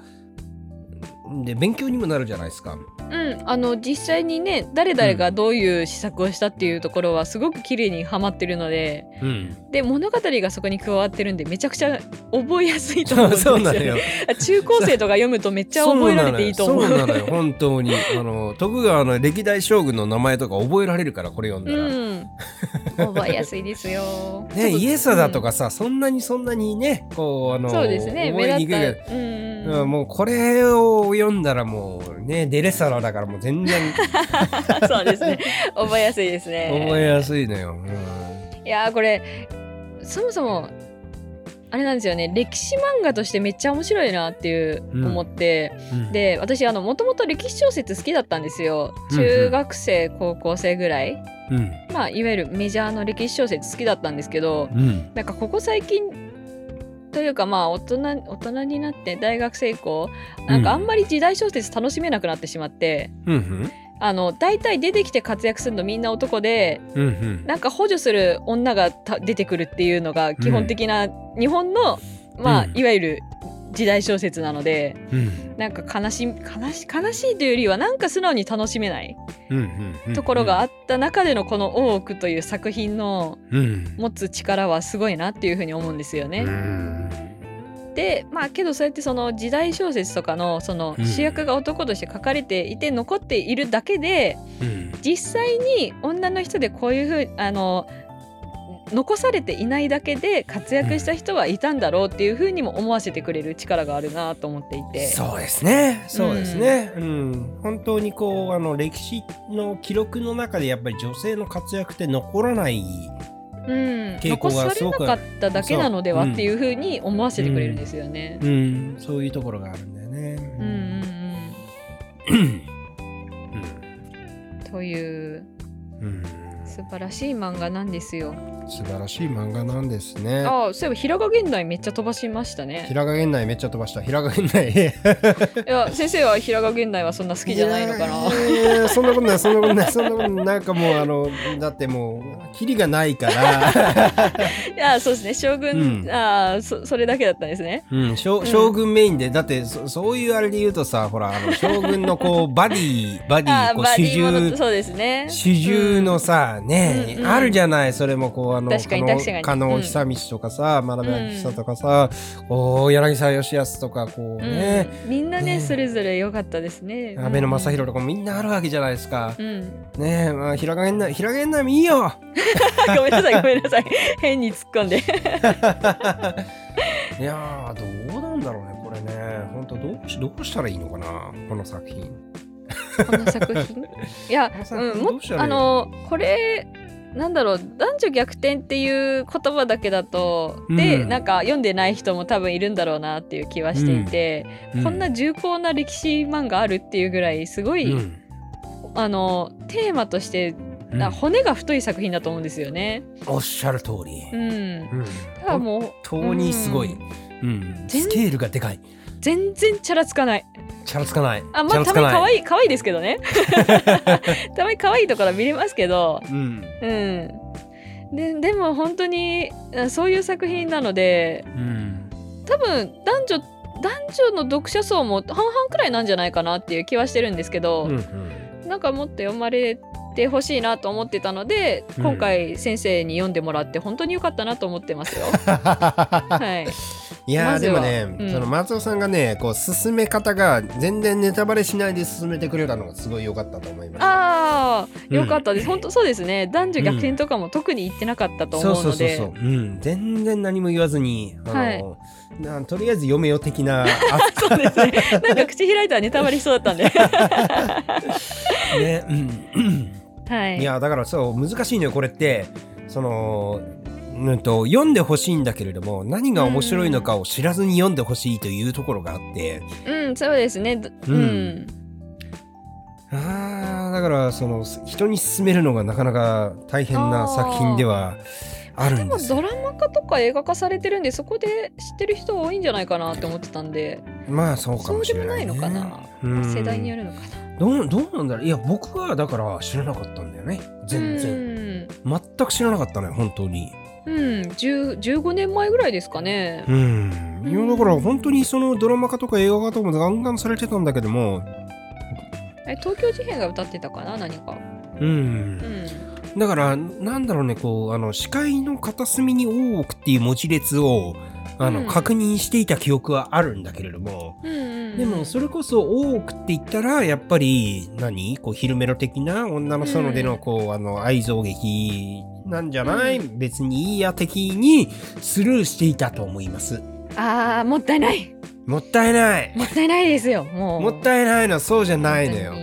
で勉強にもなるじゃないですか。
うん、あの実際にね誰々がどういう施策をしたっていうところはすごく綺麗にはまってるので
うん、
で物語がそこに加わってるんでめちゃくちゃ覚えやすいと思うんですよ
そうなのよ。
中高生とか読むとめっちゃ覚えられていいと思う。
そうなのよ。本当に。あの、徳川の歴代将軍の名前とか覚えられるから、これ読んだら。
うん、覚えやすいですよ。
ね、イエサだと
か、
かさ、そんなにそんなにね、こう、あの、
そうですね
覚えにくいけ
うん
もうこれを読んだらもうね、デレサラだからもう全然。
そうですね。覚えやすいですね。
覚えやすいのよ。
いやーこれそもそもあれなんですよね。歴史漫画としてめっちゃ面白いなっていう
うん。
思って、
うん、
で私あのもともと歴史小説好きだったんですよ。
うんうん。
中学生、高校生ぐらい。
うん、
まあいわゆるメジャーの歴史小説好きだったんですけど
うん、
なんかここ最近というかまあ大人大人になって大学生以降なんかあんまり時代小説楽しめなくなってしまって、
うん、うん、
あの大体出てきて活躍するのみんな男で
うん、うん、
なんか補助する女がた出てくるっていうのが基本的な日本の、まあ
うん。
いわゆる時代小説なので
うん、
なんか悲し悲し悲しいというよりはなんか素直に楽しめないところがあった中でのこの「大奥」という作品の
うん、
持つ力はすごいなっていうふうに思うんですよね。
うん、
でまあけどそうやってその時代小説とかのその
うん。
主役が男として書かれていて残っているだけで
うん、
実際に女の人でこういうふうあの残されていないだけで活躍した人はいたんだろうっていうふうにも思わせてくれる力があるなと思っていて。
そうですね。そうですね。うん、本当にこうあの歴史の記録の中でやっぱり女性の活躍って残らない。
うん、
傾向
残されなかっただけなのではっていうふうに思わせてくれるんですよね。
うん、そういうところがあるんだよ
うん、うん、
ね。
うん
うん、
という
うん、
素晴らしい漫画なんですよ。
素晴らしい漫画なんですね。
ああ、そういえば平賀源内めっちゃ飛ばしましたね。
平賀源内めっちゃ飛ばした。平賀源内。い
いや、先生は平賀源内はそんな好きじゃないのかな。
そんなことない、そんなことない、そんなことない。なんかもう、あの、だってもう、キリがないから。
いや、そうですね。将軍、
うん
ああ、そそれだけだったんですね。
うん、将将軍メインで、だってそ、そういうあれで言うとさ、ほら、あの将軍のこう、バディ、バディ、こう、主従、
そうですね。
主従のさ、ね、
うんうん
あるじゃない、それもこう、あの、
確かに確かに
加納
うん
久道とかさ、真鍋明久とかさ、こう、柳沢義康とか、こう
うん
ね、
みんなね
ね
それぞれ良かったですね。
安倍の正弘とかもみんなあるわけじゃないですか。
うん。うん
ねえ、まあ、平賀源内、平賀源内もいいよ
ごめんなさい、ごめんなさい。変に突っ込んで。
いやー、どうなんだろうね、これね。本当どうし、どうしたらいいのかな、この作品。
この作品？いやうん、もあの、これ、なんだろう男女逆転っていう言葉だけだと、で
うん
なんか読んでない人も多分いるんだろうなっていう気はしていて、
う
こんな重厚な歴史漫画あるっていうぐらいすごい、
うん
あのテーマとして骨が太い作品だと思うんですよね。
おっしゃる通り。
うん、
うん
だからもう
本当にすごい。
うん
スケールがでかい。
全然チャラつかない。
チャラつかない。
あまあ。たまに可愛い可愛いですけどね。たまに可愛いところ見れますけど、
うん。
うん。ででも本当にあそういう作品なので
うん。
多分男女男女の読者層も半々くらいなんじゃないかなっていう気はしてるんですけど、
うんうん
なんかもっと読まれてほしいなと思ってたので、
うん
今回先生に読んでもらって本当に良かったなと思ってますよ。はい。
いやでもね、
うん
その松尾さんがねこう進め方が全然ネタバレしないで進めてくれたのがすごい良かったと思います。
ああ、
うん
良かったです。本当そうですね。男女逆転とかも特に言ってなかったと思うので。
そうそうそうそう、うん、全然何も言わずにあの、
はい
なとりあえず読めよ的なあ
そうですね。なんか口開いたらネタバレしそうだったんで。
ね、うん、
はい。
いやだからそう難しいのよこれってそのうんと読んでほしいんだけれども何が面白いのかを知らずに読んでほしいというところがあって、
うん、そうですね。ど
う
うん。ん。
あーだからその人に勧めるのがなかなか大変な作品ではある
でも
んですよ。
ドラマ化とか映画化されてるんでそこで知ってる人多いんじゃないかなって思ってたんで。
まあそうかもし
そうでもな
れないいね
のかな。
うん。
世代によるのかな。
どうどうなんだろう。いや僕はだから知らなかったんだよね。全然。
然
全く知らなかったね本当に
うん、うん、10 15年前ぐらいですかね。
うん。いやだから本当にそのドラマ化とか映画化とかもガンガンされてたんだけども。
え東京事変が歌ってたかな何か。
うん。
うん。
だからなんだろうねこうあの視界の片隅に多くっていう文字列をあの、
うん。
確認していた記憶はあるんだけれども。
うんうん
でもそれこそ多くって言ったらやっぱり何？こう昼メロ的な女の園でのこう、あの愛憎劇なんじゃない、
う
別にいいや的にスルーしていたと思います。
あーもったいない。
もったいない。
もったいないですよもう。
もったいないのはそうじゃないのよ。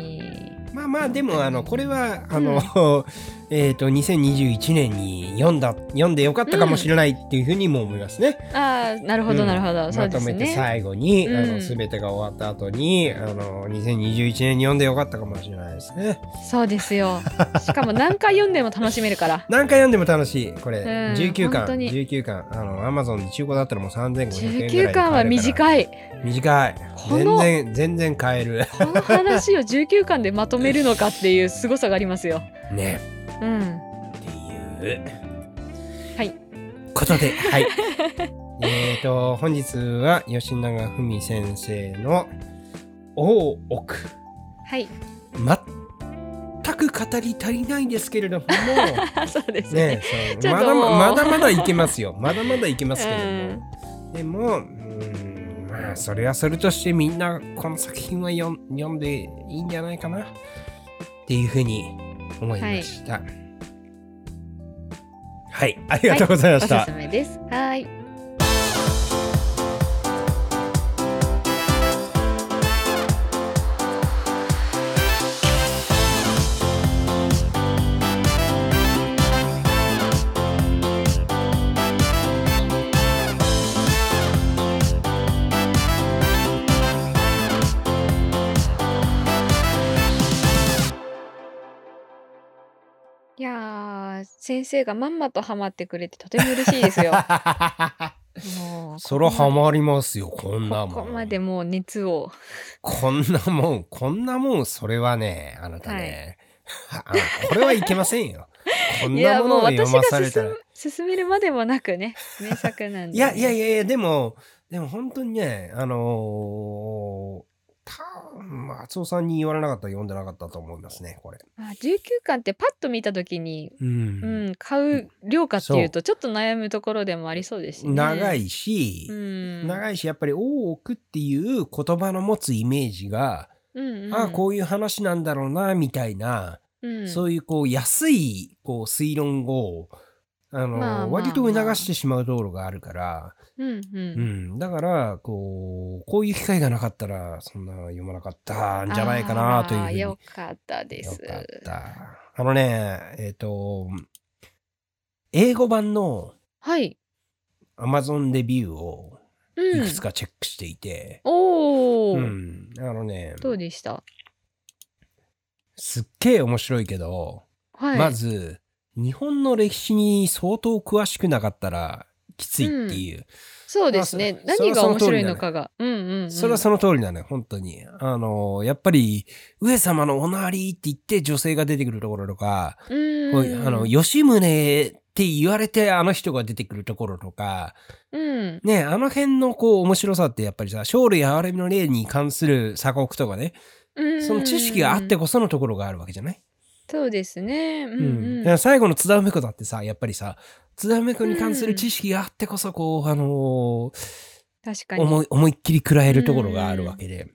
まあまあでもあのこれはあの、えっと2021年に読んだ読んでよかったかもしれないっていうふうにも思いますね。
ああなるほど
うん。
なるほど、そう
まとめて最後に、あ
うん。
の全てが終わった後にあの2021年に読んでよかったかもしれないですね。
そうですよ。しかも何回読んでも楽しめるから。
何回読んでも楽しい。これ、
うん
19巻
本当に。
19巻。あのアマゾンで中古だったらもう3500円ぐらいで買える
19巻は短い。
短い。全然全然買える。
この話を19巻でまとめるのかっていう凄さがありますよ。
ね
うん。
っていう
はい。
ことで、はい。えっと、本日は吉永文先生の大奥。
はい。
全く語り足りないんですけれども、
そうですね。
ね、まだまだまだいけますよ。まだまだいけますけれども。
うん
でも、うーん、まあ、それはそれとしてみんなこの作品は読んでいいんじゃないかなっていうふうに思いました。はい、ありがとうございました。
おすすめです。はい。い先生がまんまとハマってくれてとても嬉しいですよ。もう、
そらハマりますよ、こんなもん。
ここまでもう熱を。
こんなもん、こんなもん、それはね、あなたね、あこれはいけませんよ。こんなものを読まされた
進
ら。
む進めるまでもなくね、名作なんで、
いやいやいやいや、でも、でも本当にね、あのー、た松尾さんに言われなかったら読んでなかったと思いますね、これ。
あ19巻ってパッと見た時に、
う。
うんん、買う量かっていうとちょっと悩むところでもありそうですしね。
長いし
う、ん、
長いし、やっぱり大奥っていう言葉の持つイメージが、
うんうん、
ああ、こういう話なんだろうな、みたいな、
うん、
そういうこう安いこう推論を、あの、
まあまあまあ
割と流してしまうところがあるから、
うんう
うんん、だから、こう、こういう機会がなかったら、そんな読まなかったんじゃないかなというふうに。
よかったです。
よかった。あのね、えっ、と、英語版の
はい。
Amazon レビューを
うん。
いくつかチェックしていて、
おお、
うん、あのね、
どうでした？
すっげえ面白いけど、
はい。
まず、日本の歴史に相当詳しくなかったらきついっていう。
そうですね。
まあそ
何が面白い
の
かが。うんうん、うん。
それはその通りだね、本当に。あの、やっぱり、上様のおなりって言って女性が出てくるところとか、
うん。
あの、吉宗って言われてあの人が出てくるところとか、
うん。
ね、あの辺のこう面白さってやっぱりさ、生類憐れみの例に関する鎖国とかね、
うん。
その知識があってこそのところがあるわけじゃない？
そうですね。うん
う
うん。
だから最後の津田梅子だってさ、やっぱりさ、津田梅子に関する知識があってこそ、こう、あのー
確かに。
思い、思いっきり食らえるところがあるわけで。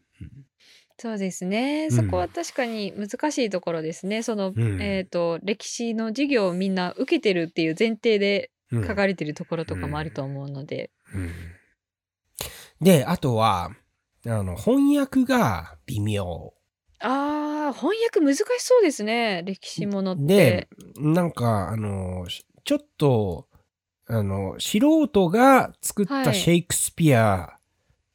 そうですね。
うん
そこは確かに難しいところですね。その、
うん
えっ、と、歴史の授業をみんな受けてるっていう前提で
うん
書かれてるところとかもあると思うので。
うんで、あとは、あの、翻訳が微妙。
ああ、翻訳難しそうですね。歴史ものって
で。、なんか、あの、しちょっと、あの、素人が作っ
はい
たシェイクスピアっ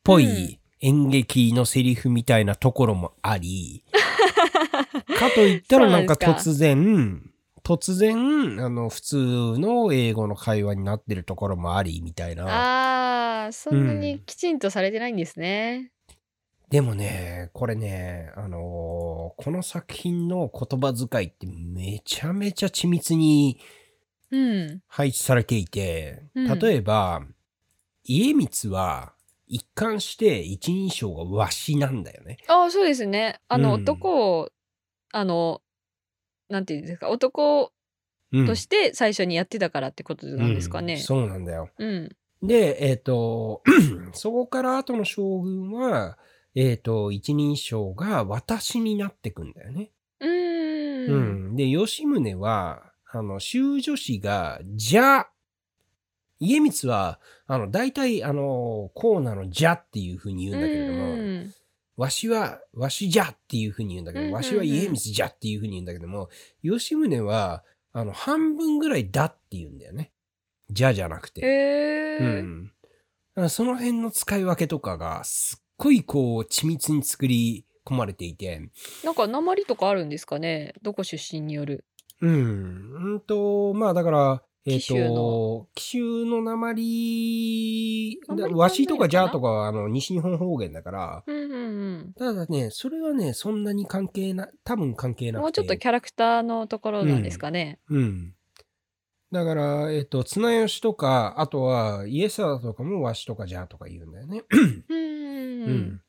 ぽ
うん
い演劇のセリフみたいなところもあり、かといったらなんか？突然、突然、あの、普通の英語の会話になってるところもあり、みたいな。
ああ、そんな
うん
にきちんとされてないんですね。
でもね、これね、あのーこの作品の言葉遣いってめちゃめちゃ緻密に
うん。
配置されていて、
うん
例えば、家光は一貫して一人称がわしなんだよね。
ああ、そうですね。あの、
うん
男を、あの、なんていうんですか、男
うん
として最初にやってたからってことなんですかね
うん。そうなんだよ。
うん。
で、えっ、と、そこから後の将軍は、えっ、と、一人称が私になってくんだよね。
うーん。
うん。で、吉宗は、あの、修女子が、じゃ、家光は、あの、大体、あの、こうなのじゃっていうふうに言うんだけれども、
うん
わしは、わしじゃっていうふうに言うんだけど、わしは家光じゃっていうふうに言うんだけども、吉宗は、あの、半分ぐらいだって言うんだよね。じゃじゃなくて。
へえ。
うん。その辺の使い分けとかが、すっごいこう、緻密に作り込まれていて、
なんか鉛とかあるんですかね？どこ出身による。
うん。うんと、まあだから、えっ、
紀州の
と、紀州の鉛、わしとかじゃとかはあの西日本方言だから、
うんうんうん。
ただね、それはね、そんなに関係な、多分関係なくて。
もうちょっとキャラクターのところなんですかね？
うん。だから、えっ、と、綱吉とか、あとは、イエスダとかもわしとかじゃとか言うんだよね。
うん。
うん。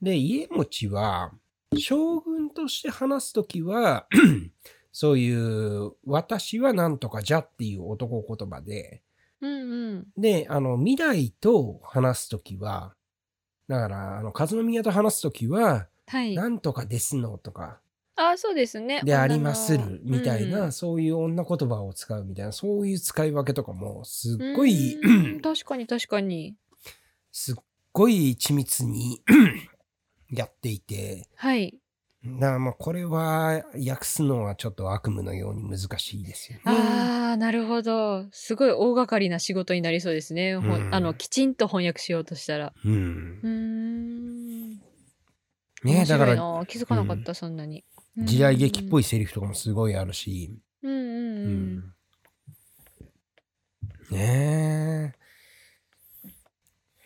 で、家持は、将軍として話すときは、そういう、私はなんとかじゃっていう男言葉で、
うんうん。
で、あの、未来と話すときは、だから、あの、和宮と話すときは、
はい。
なんとかですのとか、
あ、そうですね。
でありまするみたいな、
うん
そういう女言葉を使うみたいな、そういう使い分けとかも、すっごい、
うん確かに確かに。
すっごい緻密に やっていて、
はい。
だからまあこれは訳すのはちょっと悪夢のように難しいですよね。
ああ、なるほど。すごい大掛かりな仕事になりそうですね。
うん
あの、きちんと翻訳しようとしたら。
うん
うー。ん。
ね
面
だから
気づかなかった、そんなに。
時代劇っぽ
い。
いセリフとかもすごいあるし、
うんん
ねえ。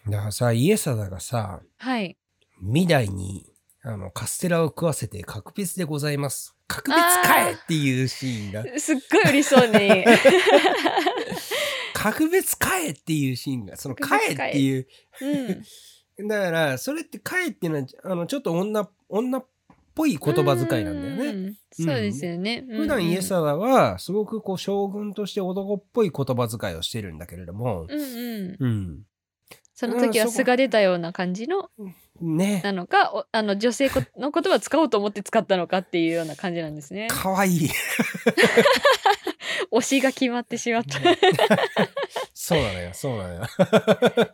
だからさ、イエサダがさ、
はい。
未来にあのカステラを食わせて格別でございます。格別かえっていうシーンが、
すっごい嬉しそうに。
格別かえっていうシーンが、そのかえっていう、
うん。
だから、それってかえっていうのは、あの、ちょっと女、女っぽい言葉遣いなんだよね。
ね。そうですよね。
普段イエサダは、すごくこう、将軍として男っぽい言葉遣いをしてるんだけれども、
うんうん。
うん。
その時は素が出たような感じの
ね。
なのか、おあの女性こ の言葉を使おうと思って使ったのかっていうような感じなんですね。
かわいい。
推しが決まってしまった。い
そうなのよ、そうなのよ。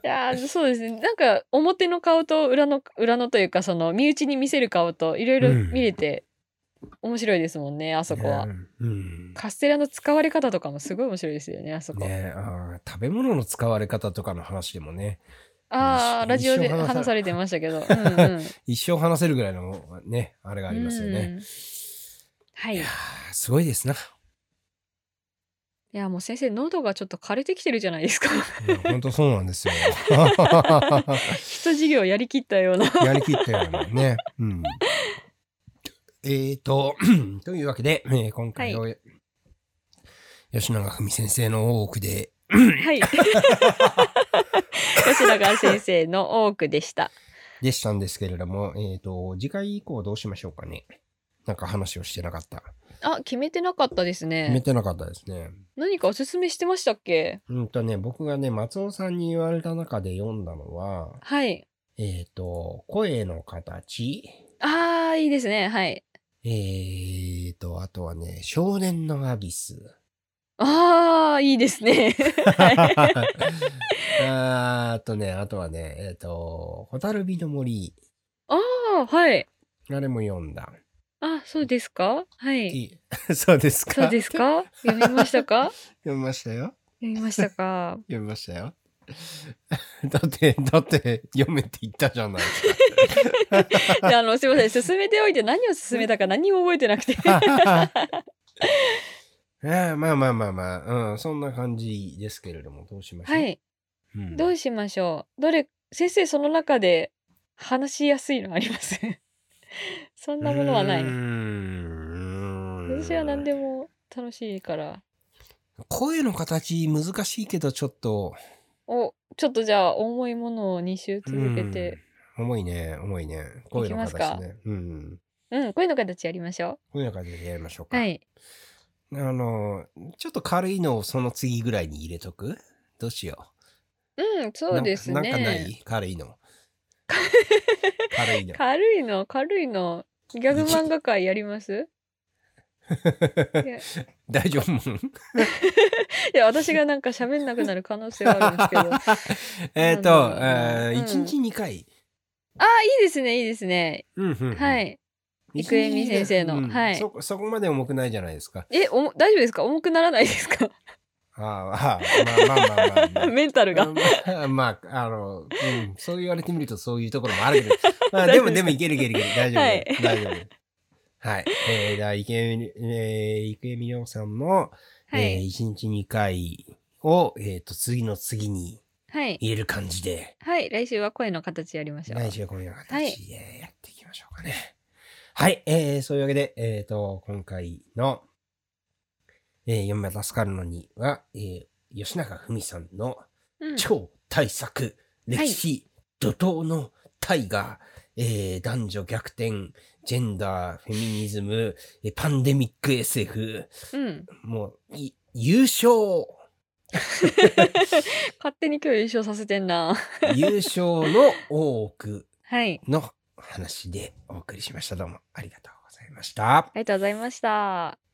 やーそうですね。なんか表の顔と裏の裏のというかその身内に見せる顔といろいろ見れて面白いですもんね、あそこは。
ねうん。
カステラの使われ方とかもすごい面白いですよね、あそこ。
ねあー食べ物の使われ方とかの話でもね、
ああ、
一
ラジオで
話さ
れてましたけど。うんうん。
一生話せるぐらいのね、あれがありますよね。
うんはい。い
すごいですな。
や、もう先生、喉がちょっと枯れてきてるじゃないですか。
本当そうなんですよ。
一授業やりきったような。
やりきったようなね。うん。えーと、というわけで、えー今回の、吉永文先生の大奥で、
はい。吉永先生の多くでした。
でしたんですけれども、えーと、次回以降どうしましょうかね。なんか話をしてなかった。
あ、決めてなかったです
決め
ね。
てなかったですね。
何かおすすめしてましたっけ？
うんとね、僕がね、松尾さんに言われた中で読んだのは、
はい。
えっ、と、声の形、
ああ、いいですね。はい。
えっ、と、あとはね、少年のアビス。
ああ、いいですね。は い
あーあとね、あとはね、えっ、と、ホタルビの森。
ああ、はい。
あれも読んだ。
あ、そうですか？はい。
い そうですか？
そうですか？読みましたか？
読みましたよ。
読みましたか？
読みましたよ。だって、だって、読めって言ったじゃないです
であの、すいません。進めておいて何を進めたか何も覚えてなくて。
か。えーまあまあまあまあ、うん、そんな感じですけれども、どうしましょう？
はい。
うん
どうしましょう？どれ、先生その中で話しやすいのあります？そんなものはない私は何でも楽しいから。
声の形難しいけどちょっと
お、ちょっとじゃあ重いものを2週続けて。
うん。重いね重いね。声の
いきますか。
形ね。うん
うん、声の形やりましょ
声の形でやりましょうか、
う。はい。
あのちょっと軽いのをその次ぐらいに入れとく？どうしよ
う。ん、
う
そうですね。
ななんかない？軽いの。軽いの。
軽いの、軽いの。ギャグ漫画界やります？
大丈夫？
や、私がなんか喋んなくなる可能性はあるんですけど。あ
えっと、えー一日2回、
あ、いいですね、いいですね。
うんうんうん
はい。郁恵美先生の
うん
はい
そそこまで重くないじゃないですか
え、おも大丈夫ですか？重くならないですか？
ああああまあまあまあまあ、まあ
メンタルが。
まあ、まあ、あの、うん、そう言われてみるとそういうところもあるけど、まあ、でも、でもいけるいけるいける。大丈夫。
はい
大丈夫。はい。えー、じゃあ、池江み、えー、池江美涼さんの、
は
えー、
い。
1日2回を、えっ、と、次の次に
はい。
入れる感じで、
はい。来週は声の形やりましょう。
来週はこの形でやっていきましょうかね。はい。えー、そういうわけで、えっ、と、今回の、えー、読めば助かるのには、えー、吉永文さんの、
うん
超大作、歴史、怒涛の大河、えー男女逆転、ジェンダー、フェミニズム、えーパンデミック SF、
うん。
もう、い優勝
勝手に今日優勝させてんな。
優勝の多く
はい。
の話でお送りしました。どうもありがとうございました。
ありがとうございました。